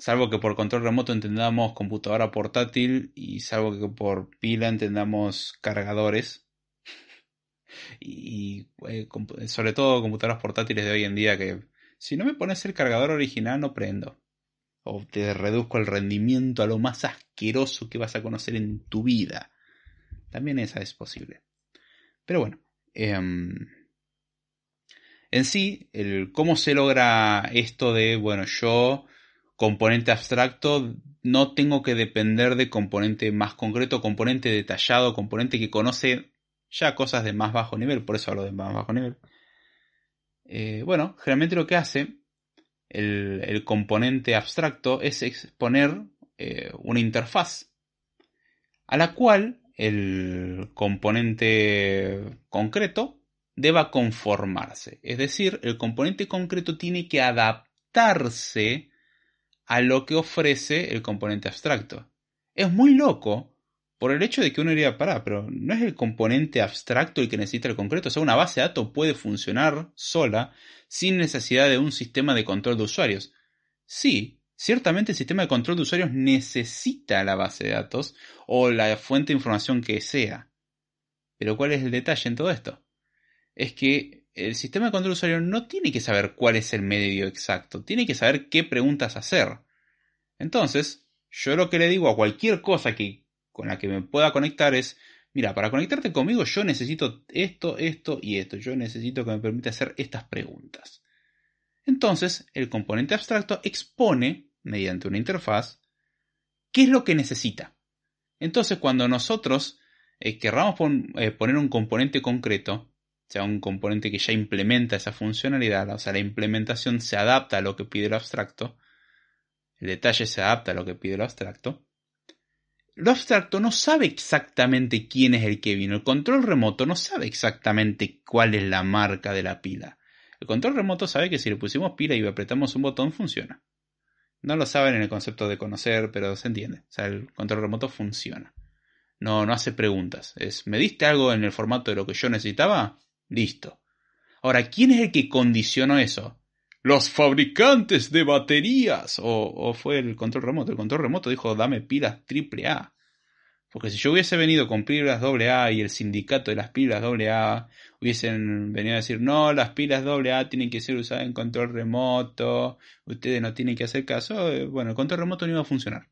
Salvo que por control remoto entendamos computadora portátil y salvo que por pila entendamos cargadores. y eh, sobre todo computadoras portátiles de hoy en día que si no me pones el cargador original no prendo. O te reduzco el rendimiento a lo más asqueroso que vas a conocer en tu vida. También esa es posible. Pero bueno, em, en sí, el cómo se logra esto de, bueno, yo, componente abstracto, no tengo que depender de componente más concreto, componente detallado, componente que conoce ya cosas de más bajo nivel, por eso hablo de más bajo nivel. Eh, bueno, generalmente lo que hace el, componente abstracto es exponer eh, una interfaz a la cual el componente concreto deba conformarse. Es decir, el componente concreto tiene que adaptarse a lo que ofrece el componente abstracto. Es muy loco por el hecho de que uno diría, pará, pero no es el componente abstracto el que necesita el concreto. O sea, una base de datos puede funcionar sola sin necesidad de un sistema de control de usuarios. Sí, Ciertamente el sistema de control de usuarios necesita la base de datos o la fuente de información que sea. Pero ¿cuál es el detalle en todo esto? Es que el sistema de control de usuarios no tiene que saber cuál es el medio exacto, tiene que saber qué preguntas hacer. Entonces, yo lo que le digo a cualquier cosa que, con la que me pueda conectar es, mira, para conectarte conmigo yo necesito esto, esto y esto. Yo necesito que me permita hacer estas preguntas. Entonces, el componente abstracto expone, mediante una interfaz, qué es lo que necesita. Entonces, cuando nosotros eh, querramos eh, poner un componente concreto, o sea, un componente que ya implementa esa funcionalidad, o sea, la implementación se adapta a lo que pide el abstracto, el detalle se adapta a lo que pide el abstracto, lo abstracto no sabe exactamente quién es el que vino. El control remoto no sabe exactamente cuál es la marca de la pila. El control remoto sabe que si le pusimos pila y apretamos un botón funciona. No lo saben en el concepto de conocer, pero se entiende. O sea, el control remoto funciona. No, no hace preguntas. Es, ¿me diste algo en el formato de lo que yo necesitaba? Listo. Ahora, ¿quién es el que condicionó eso? los fabricantes de baterías. O, fue el control remoto. El control remoto dijo, dame pilas AAA. Porque si yo hubiese venido con pilas AA y el sindicato de las pilas AA hubiesen venido a decir, no, las pilas AA tienen que ser usadas en control remoto, ustedes no tienen que hacer caso, eh, bueno, el control remoto no iba a funcionar.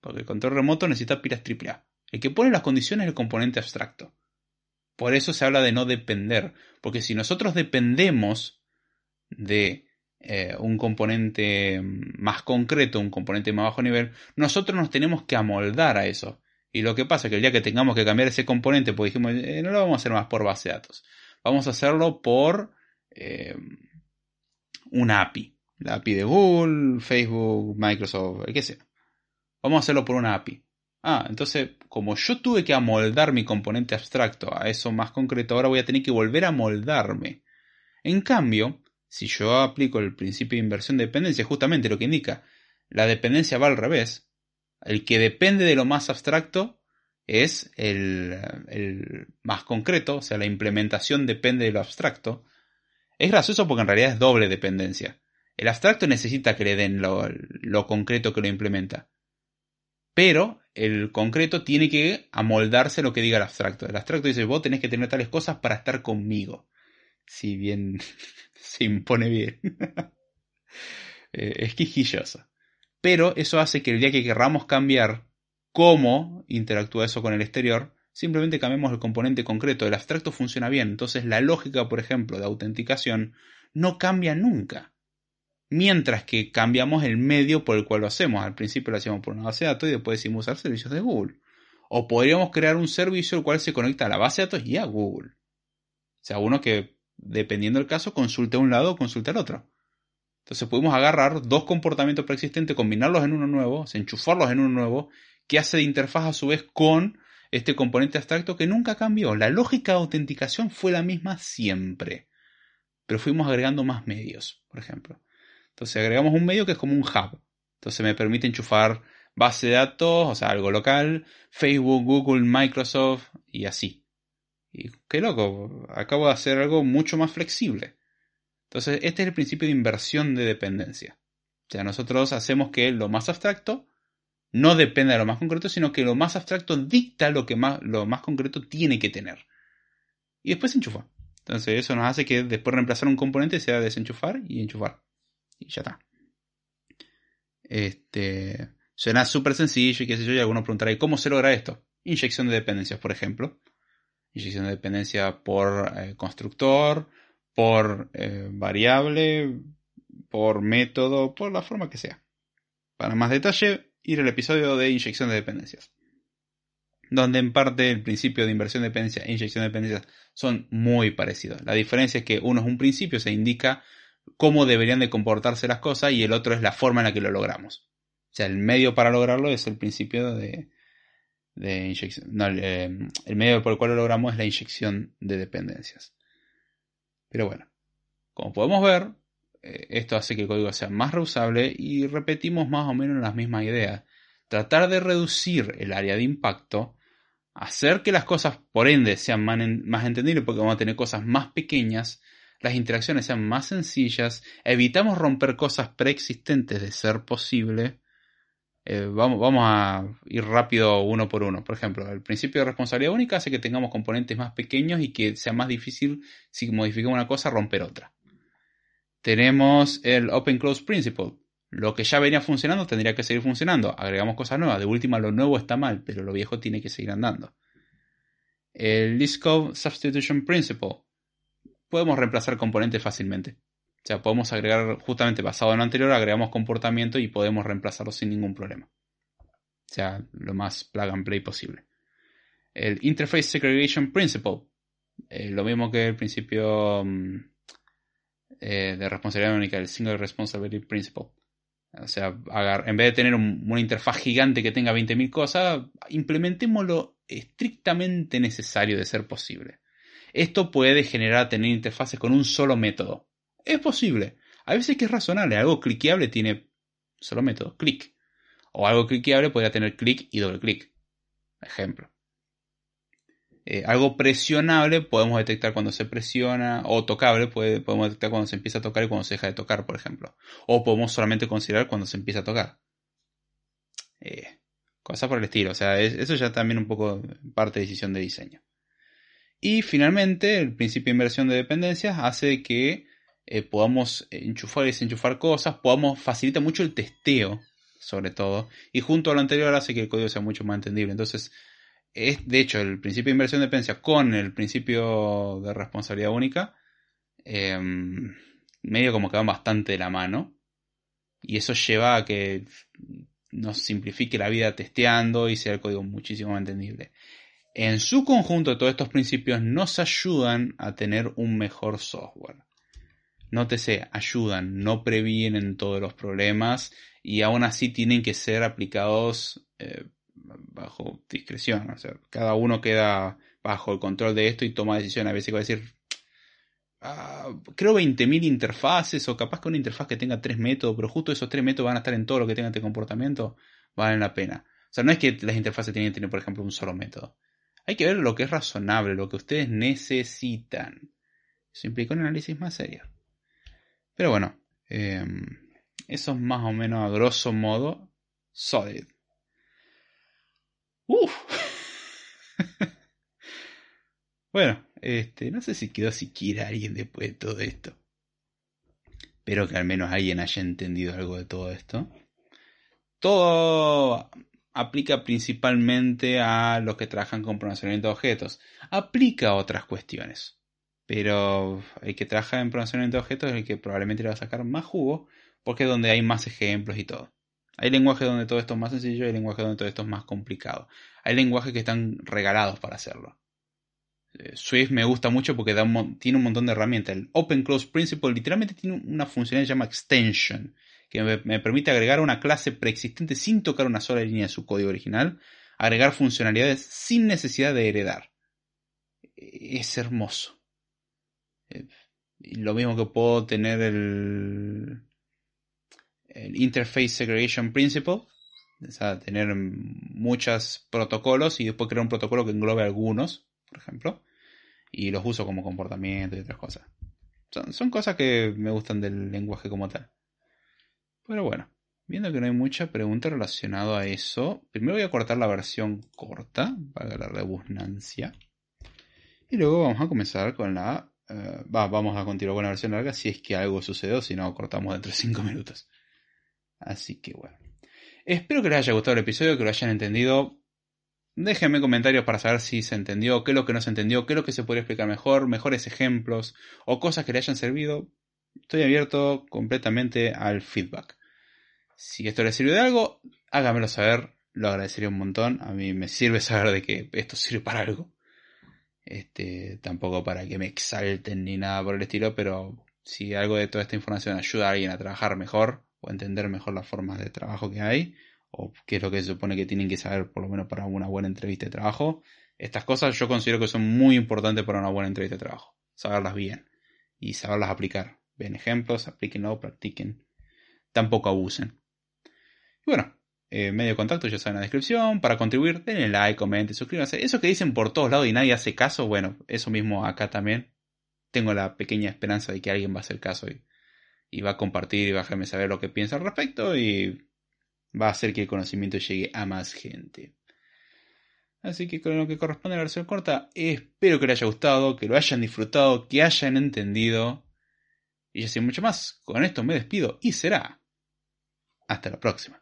Porque el control remoto necesita pilas AAA. El que pone las condiciones es el componente abstracto. Por eso se habla de no depender. Porque si nosotros dependemos de eh, un componente más concreto, un componente más bajo nivel, nosotros nos tenemos que amoldar a eso. Y lo que pasa es que el día que tengamos que cambiar ese componente, pues dijimos, eh, no lo vamos a hacer más por base de datos. Vamos a hacerlo por eh, una API. La API de Google, Facebook, Microsoft, el que sea. Vamos a hacerlo por una API. Ah, entonces, como yo tuve que amoldar mi componente abstracto a eso más concreto, ahora voy a tener que volver a moldarme. En cambio, si yo aplico el principio de inversión de dependencia, justamente lo que indica, la dependencia va al revés. El que depende de lo más abstracto es el, más concreto, o sea, la implementación depende de lo abstracto. Es gracioso porque en realidad es doble dependencia. El abstracto necesita que le den lo, concreto que lo implementa. Pero el concreto tiene que amoldarse lo que diga el abstracto. El abstracto dice, vos tenés que tener tales cosas para estar conmigo. Si bien se impone bien. Eh, es quijilloso. Pero eso hace que el día que querramos cambiar cómo interactúa eso con el exterior, simplemente cambiemos el componente concreto. El abstracto funciona bien. Entonces la lógica, por ejemplo, de autenticación no cambia nunca. Mientras que cambiamos el medio por el cual lo hacemos. Al principio lo hacíamos por una base de datos y después decimos usar servicios de Google. O podríamos crear un servicio el cual se conecta a la base de datos y a Google. O sea, uno que dependiendo del caso, consulte a un lado o consulte al otro. Entonces podemos agarrar dos comportamientos preexistentes, combinarlos en uno nuevo, enchufarlos en uno nuevo, que hace de interfaz a su vez con este componente abstracto que nunca cambió. La lógica de autenticación fue la misma siempre, pero fuimos agregando más medios, por ejemplo. Entonces agregamos un medio que es como un hub. Entonces me permite enchufar base de datos, o sea, algo local, Facebook, Google, Microsoft y así. Y qué loco, acabo de hacer algo mucho más flexible. Entonces, este es el principio de inversión de dependencia. O sea, nosotros hacemos que lo más abstracto no dependa de lo más concreto, sino que lo más abstracto dicta lo que más, lo más concreto tiene que tener. Y después se enchufa. Entonces, eso nos hace que después reemplazar un componente sea desenchufar y enchufar. Y ya está. Este, suena súper sencillo y qué sé yo, y algunos preguntarán, ¿cómo se logra esto? Inyección de dependencias, por ejemplo inyección de dependencia por eh, constructor, por eh, variable, por método, por la forma que sea. Para más detalle, ir al episodio de inyección de dependencias. Donde en parte el principio de inversión de dependencia e inyección de dependencias son muy parecidos. La diferencia es que uno es un principio, se indica cómo deberían de comportarse las cosas y el otro es la forma en la que lo logramos. O sea, el medio para lograrlo es el principio de, de inyección. No, el, medio por el cual lo logramos es la inyección de dependencias. Pero bueno, como podemos ver, eh, esto hace que el código sea más reusable y repetimos más o menos las mismas ideas. Tratar de reducir el área de impacto, hacer que las cosas por ende sean más, más entendibles porque vamos a tener cosas más pequeñas, las interacciones sean más sencillas, evitamos romper cosas preexistentes de ser posible eh, vamos, vamos a ir rápido uno por uno. Por ejemplo, el principio de responsabilidad única hace que tengamos componentes más pequeños y que sea más difícil, si modificamos una cosa, romper otra. Tenemos el Open Close Principle. Lo que ya venía funcionando tendría que seguir funcionando. Agregamos cosas nuevas. De última, lo nuevo está mal, pero lo viejo tiene que seguir andando. El List Code Substitution Principle. Podemos reemplazar componentes fácilmente. O sea, podemos agregar, justamente basado en lo anterior, agregamos comportamiento y podemos reemplazarlo sin ningún problema. O sea, lo más plug and play posible. El Interface Segregation Principle. Eh, lo mismo que el principio mm, eh, de responsabilidad única, el Single Responsibility Principle. O sea, en vez de tener una interfaz gigante que tenga 20.000 cosas, implementemos lo estrictamente necesario de ser posible. Esto puede generar tener interfaces con un solo método. Es posible. A veces que es razonable. Algo cliqueable tiene solo método, clic. O algo cliqueable podría tener clic y doble clic. Ejemplo. Eh, algo presionable podemos detectar cuando se presiona, o tocable podemos detectar cuando se empieza a tocar y cuando se deja de tocar, por ejemplo. O podemos solamente considerar cuando se empieza a tocar. Eh, cosas por el estilo, o sea, eso ya también un poco parte de decisión de diseño. Y finalmente, el principio de inversión de dependencias hace que eh, podamos enchufar y desenchufar cosas, podamos facilitar mucho el testeo, sobre todo, y junto a lo anterior hace que el código sea mucho más entendible. Entonces, es de hecho el principio de inversión de dependencia con el principio de responsabilidad única, em, medio como que van bastante de la mano. Y eso lleva a que nos simplifique la vida testeando y sea el código muchísimo más entendible. En su conjunto, todos estos principios nos ayudan a tener un mejor software. Nótese, ayudan, no previenen todos los problemas y aún así tienen que ser aplicados eh, bajo discreción. O sea, cada uno queda bajo el control de esto y toma decisiones. A veces va a decir, ah, creo 20.000 interfaces o capaz que una interfaz que tenga tres métodos, pero justo esos tres métodos van a estar en todo lo que tenga este comportamiento, valen la pena. O sea, no es que las interfaces tienen que tener, por ejemplo, un solo método. Hay que ver lo que es razonable, lo que ustedes necesitan. Eso implica un análisis más serio. Pero bueno, em, eso es más o menos a grosso modo Solid. Uf. bueno, este, no sé si quedó siquiera alguien después de todo esto. Espero que al menos alguien haya entendido algo de todo esto. Todo aplica principalmente a los que trabajan con pronunciamiento de objetos. Aplica a otras cuestiones. Pero el que trabaja en pronunciamiento de objetos es el que probablemente le va a sacar más jugo porque es donde hay más ejemplos y todo. Hay lenguajes donde todo esto es más sencillo y hay lenguajes donde todo esto es más complicado. Hay lenguajes que están regalados para hacerlo. Eh, Swift me gusta mucho porque tiene un montón de herramientas. El Open Close Principle literalmente tiene una funcionalidad que se llama Extension, que me, permite agregar una clase preexistente sin tocar una sola línea de su código original, agregar funcionalidades sin necesidad de heredar. Es hermoso. Eh, lo mismo que puedo tener el, Interface Segregation Principle, o sea, tener muchos protocolos y después crear un protocolo que englobe algunos, por ejemplo, y los uso como comportamiento y otras cosas. Son, cosas que me gustan del lenguaje como tal. Pero bueno, viendo que no hay mucha pregunta relacionada a eso, primero voy a cortar la versión corta, para la redundancia, y luego vamos a comenzar con la... Eh, vamos a continuar con la versión larga si es que algo sucedió, si no cortamos dentro de 5 minutos. Así que bueno. Espero que les haya gustado el episodio, que lo hayan entendido. Déjenme comentarios para saber si se entendió, qué es lo que no se entendió, qué es lo que se podría explicar mejor, mejores ejemplos o cosas que le hayan servido. Estoy abierto completamente al feedback. Si esto les sirve de algo, háganmelo saber, lo agradecería un montón. A mí me sirve saber de que esto sirve para algo. Este, tampoco para que me exalten ni nada por el estilo, pero si algo de toda esta información ayuda a alguien a trabajar mejor, o entender mejor las formas de trabajo que hay, o qué es lo que se supone que tienen que saber por lo menos para una buena entrevista de trabajo. Estas cosas yo considero que son muy importantes para una buena entrevista de trabajo. Saberlas bien y saberlas aplicar. Ven ejemplos, aplíquenlo, practiquen. Tampoco abusen. Y bueno, eh, medio de contacto ya saben en la descripción. Para contribuir, denle like, comenten, suscríbanse. Eso que dicen por todos lados y nadie hace caso, bueno, eso mismo acá también. Tengo la pequeña esperanza de que alguien va a hacer caso y va a compartir y va a dejarme saber lo que piensa al respecto y va a hacer que el conocimiento llegue a más gente. Así que con lo que corresponde a la versión corta, espero que les haya gustado, que lo hayan disfrutado, que hayan entendido. Y ya sin mucho más, con esto me despido y será hasta la próxima.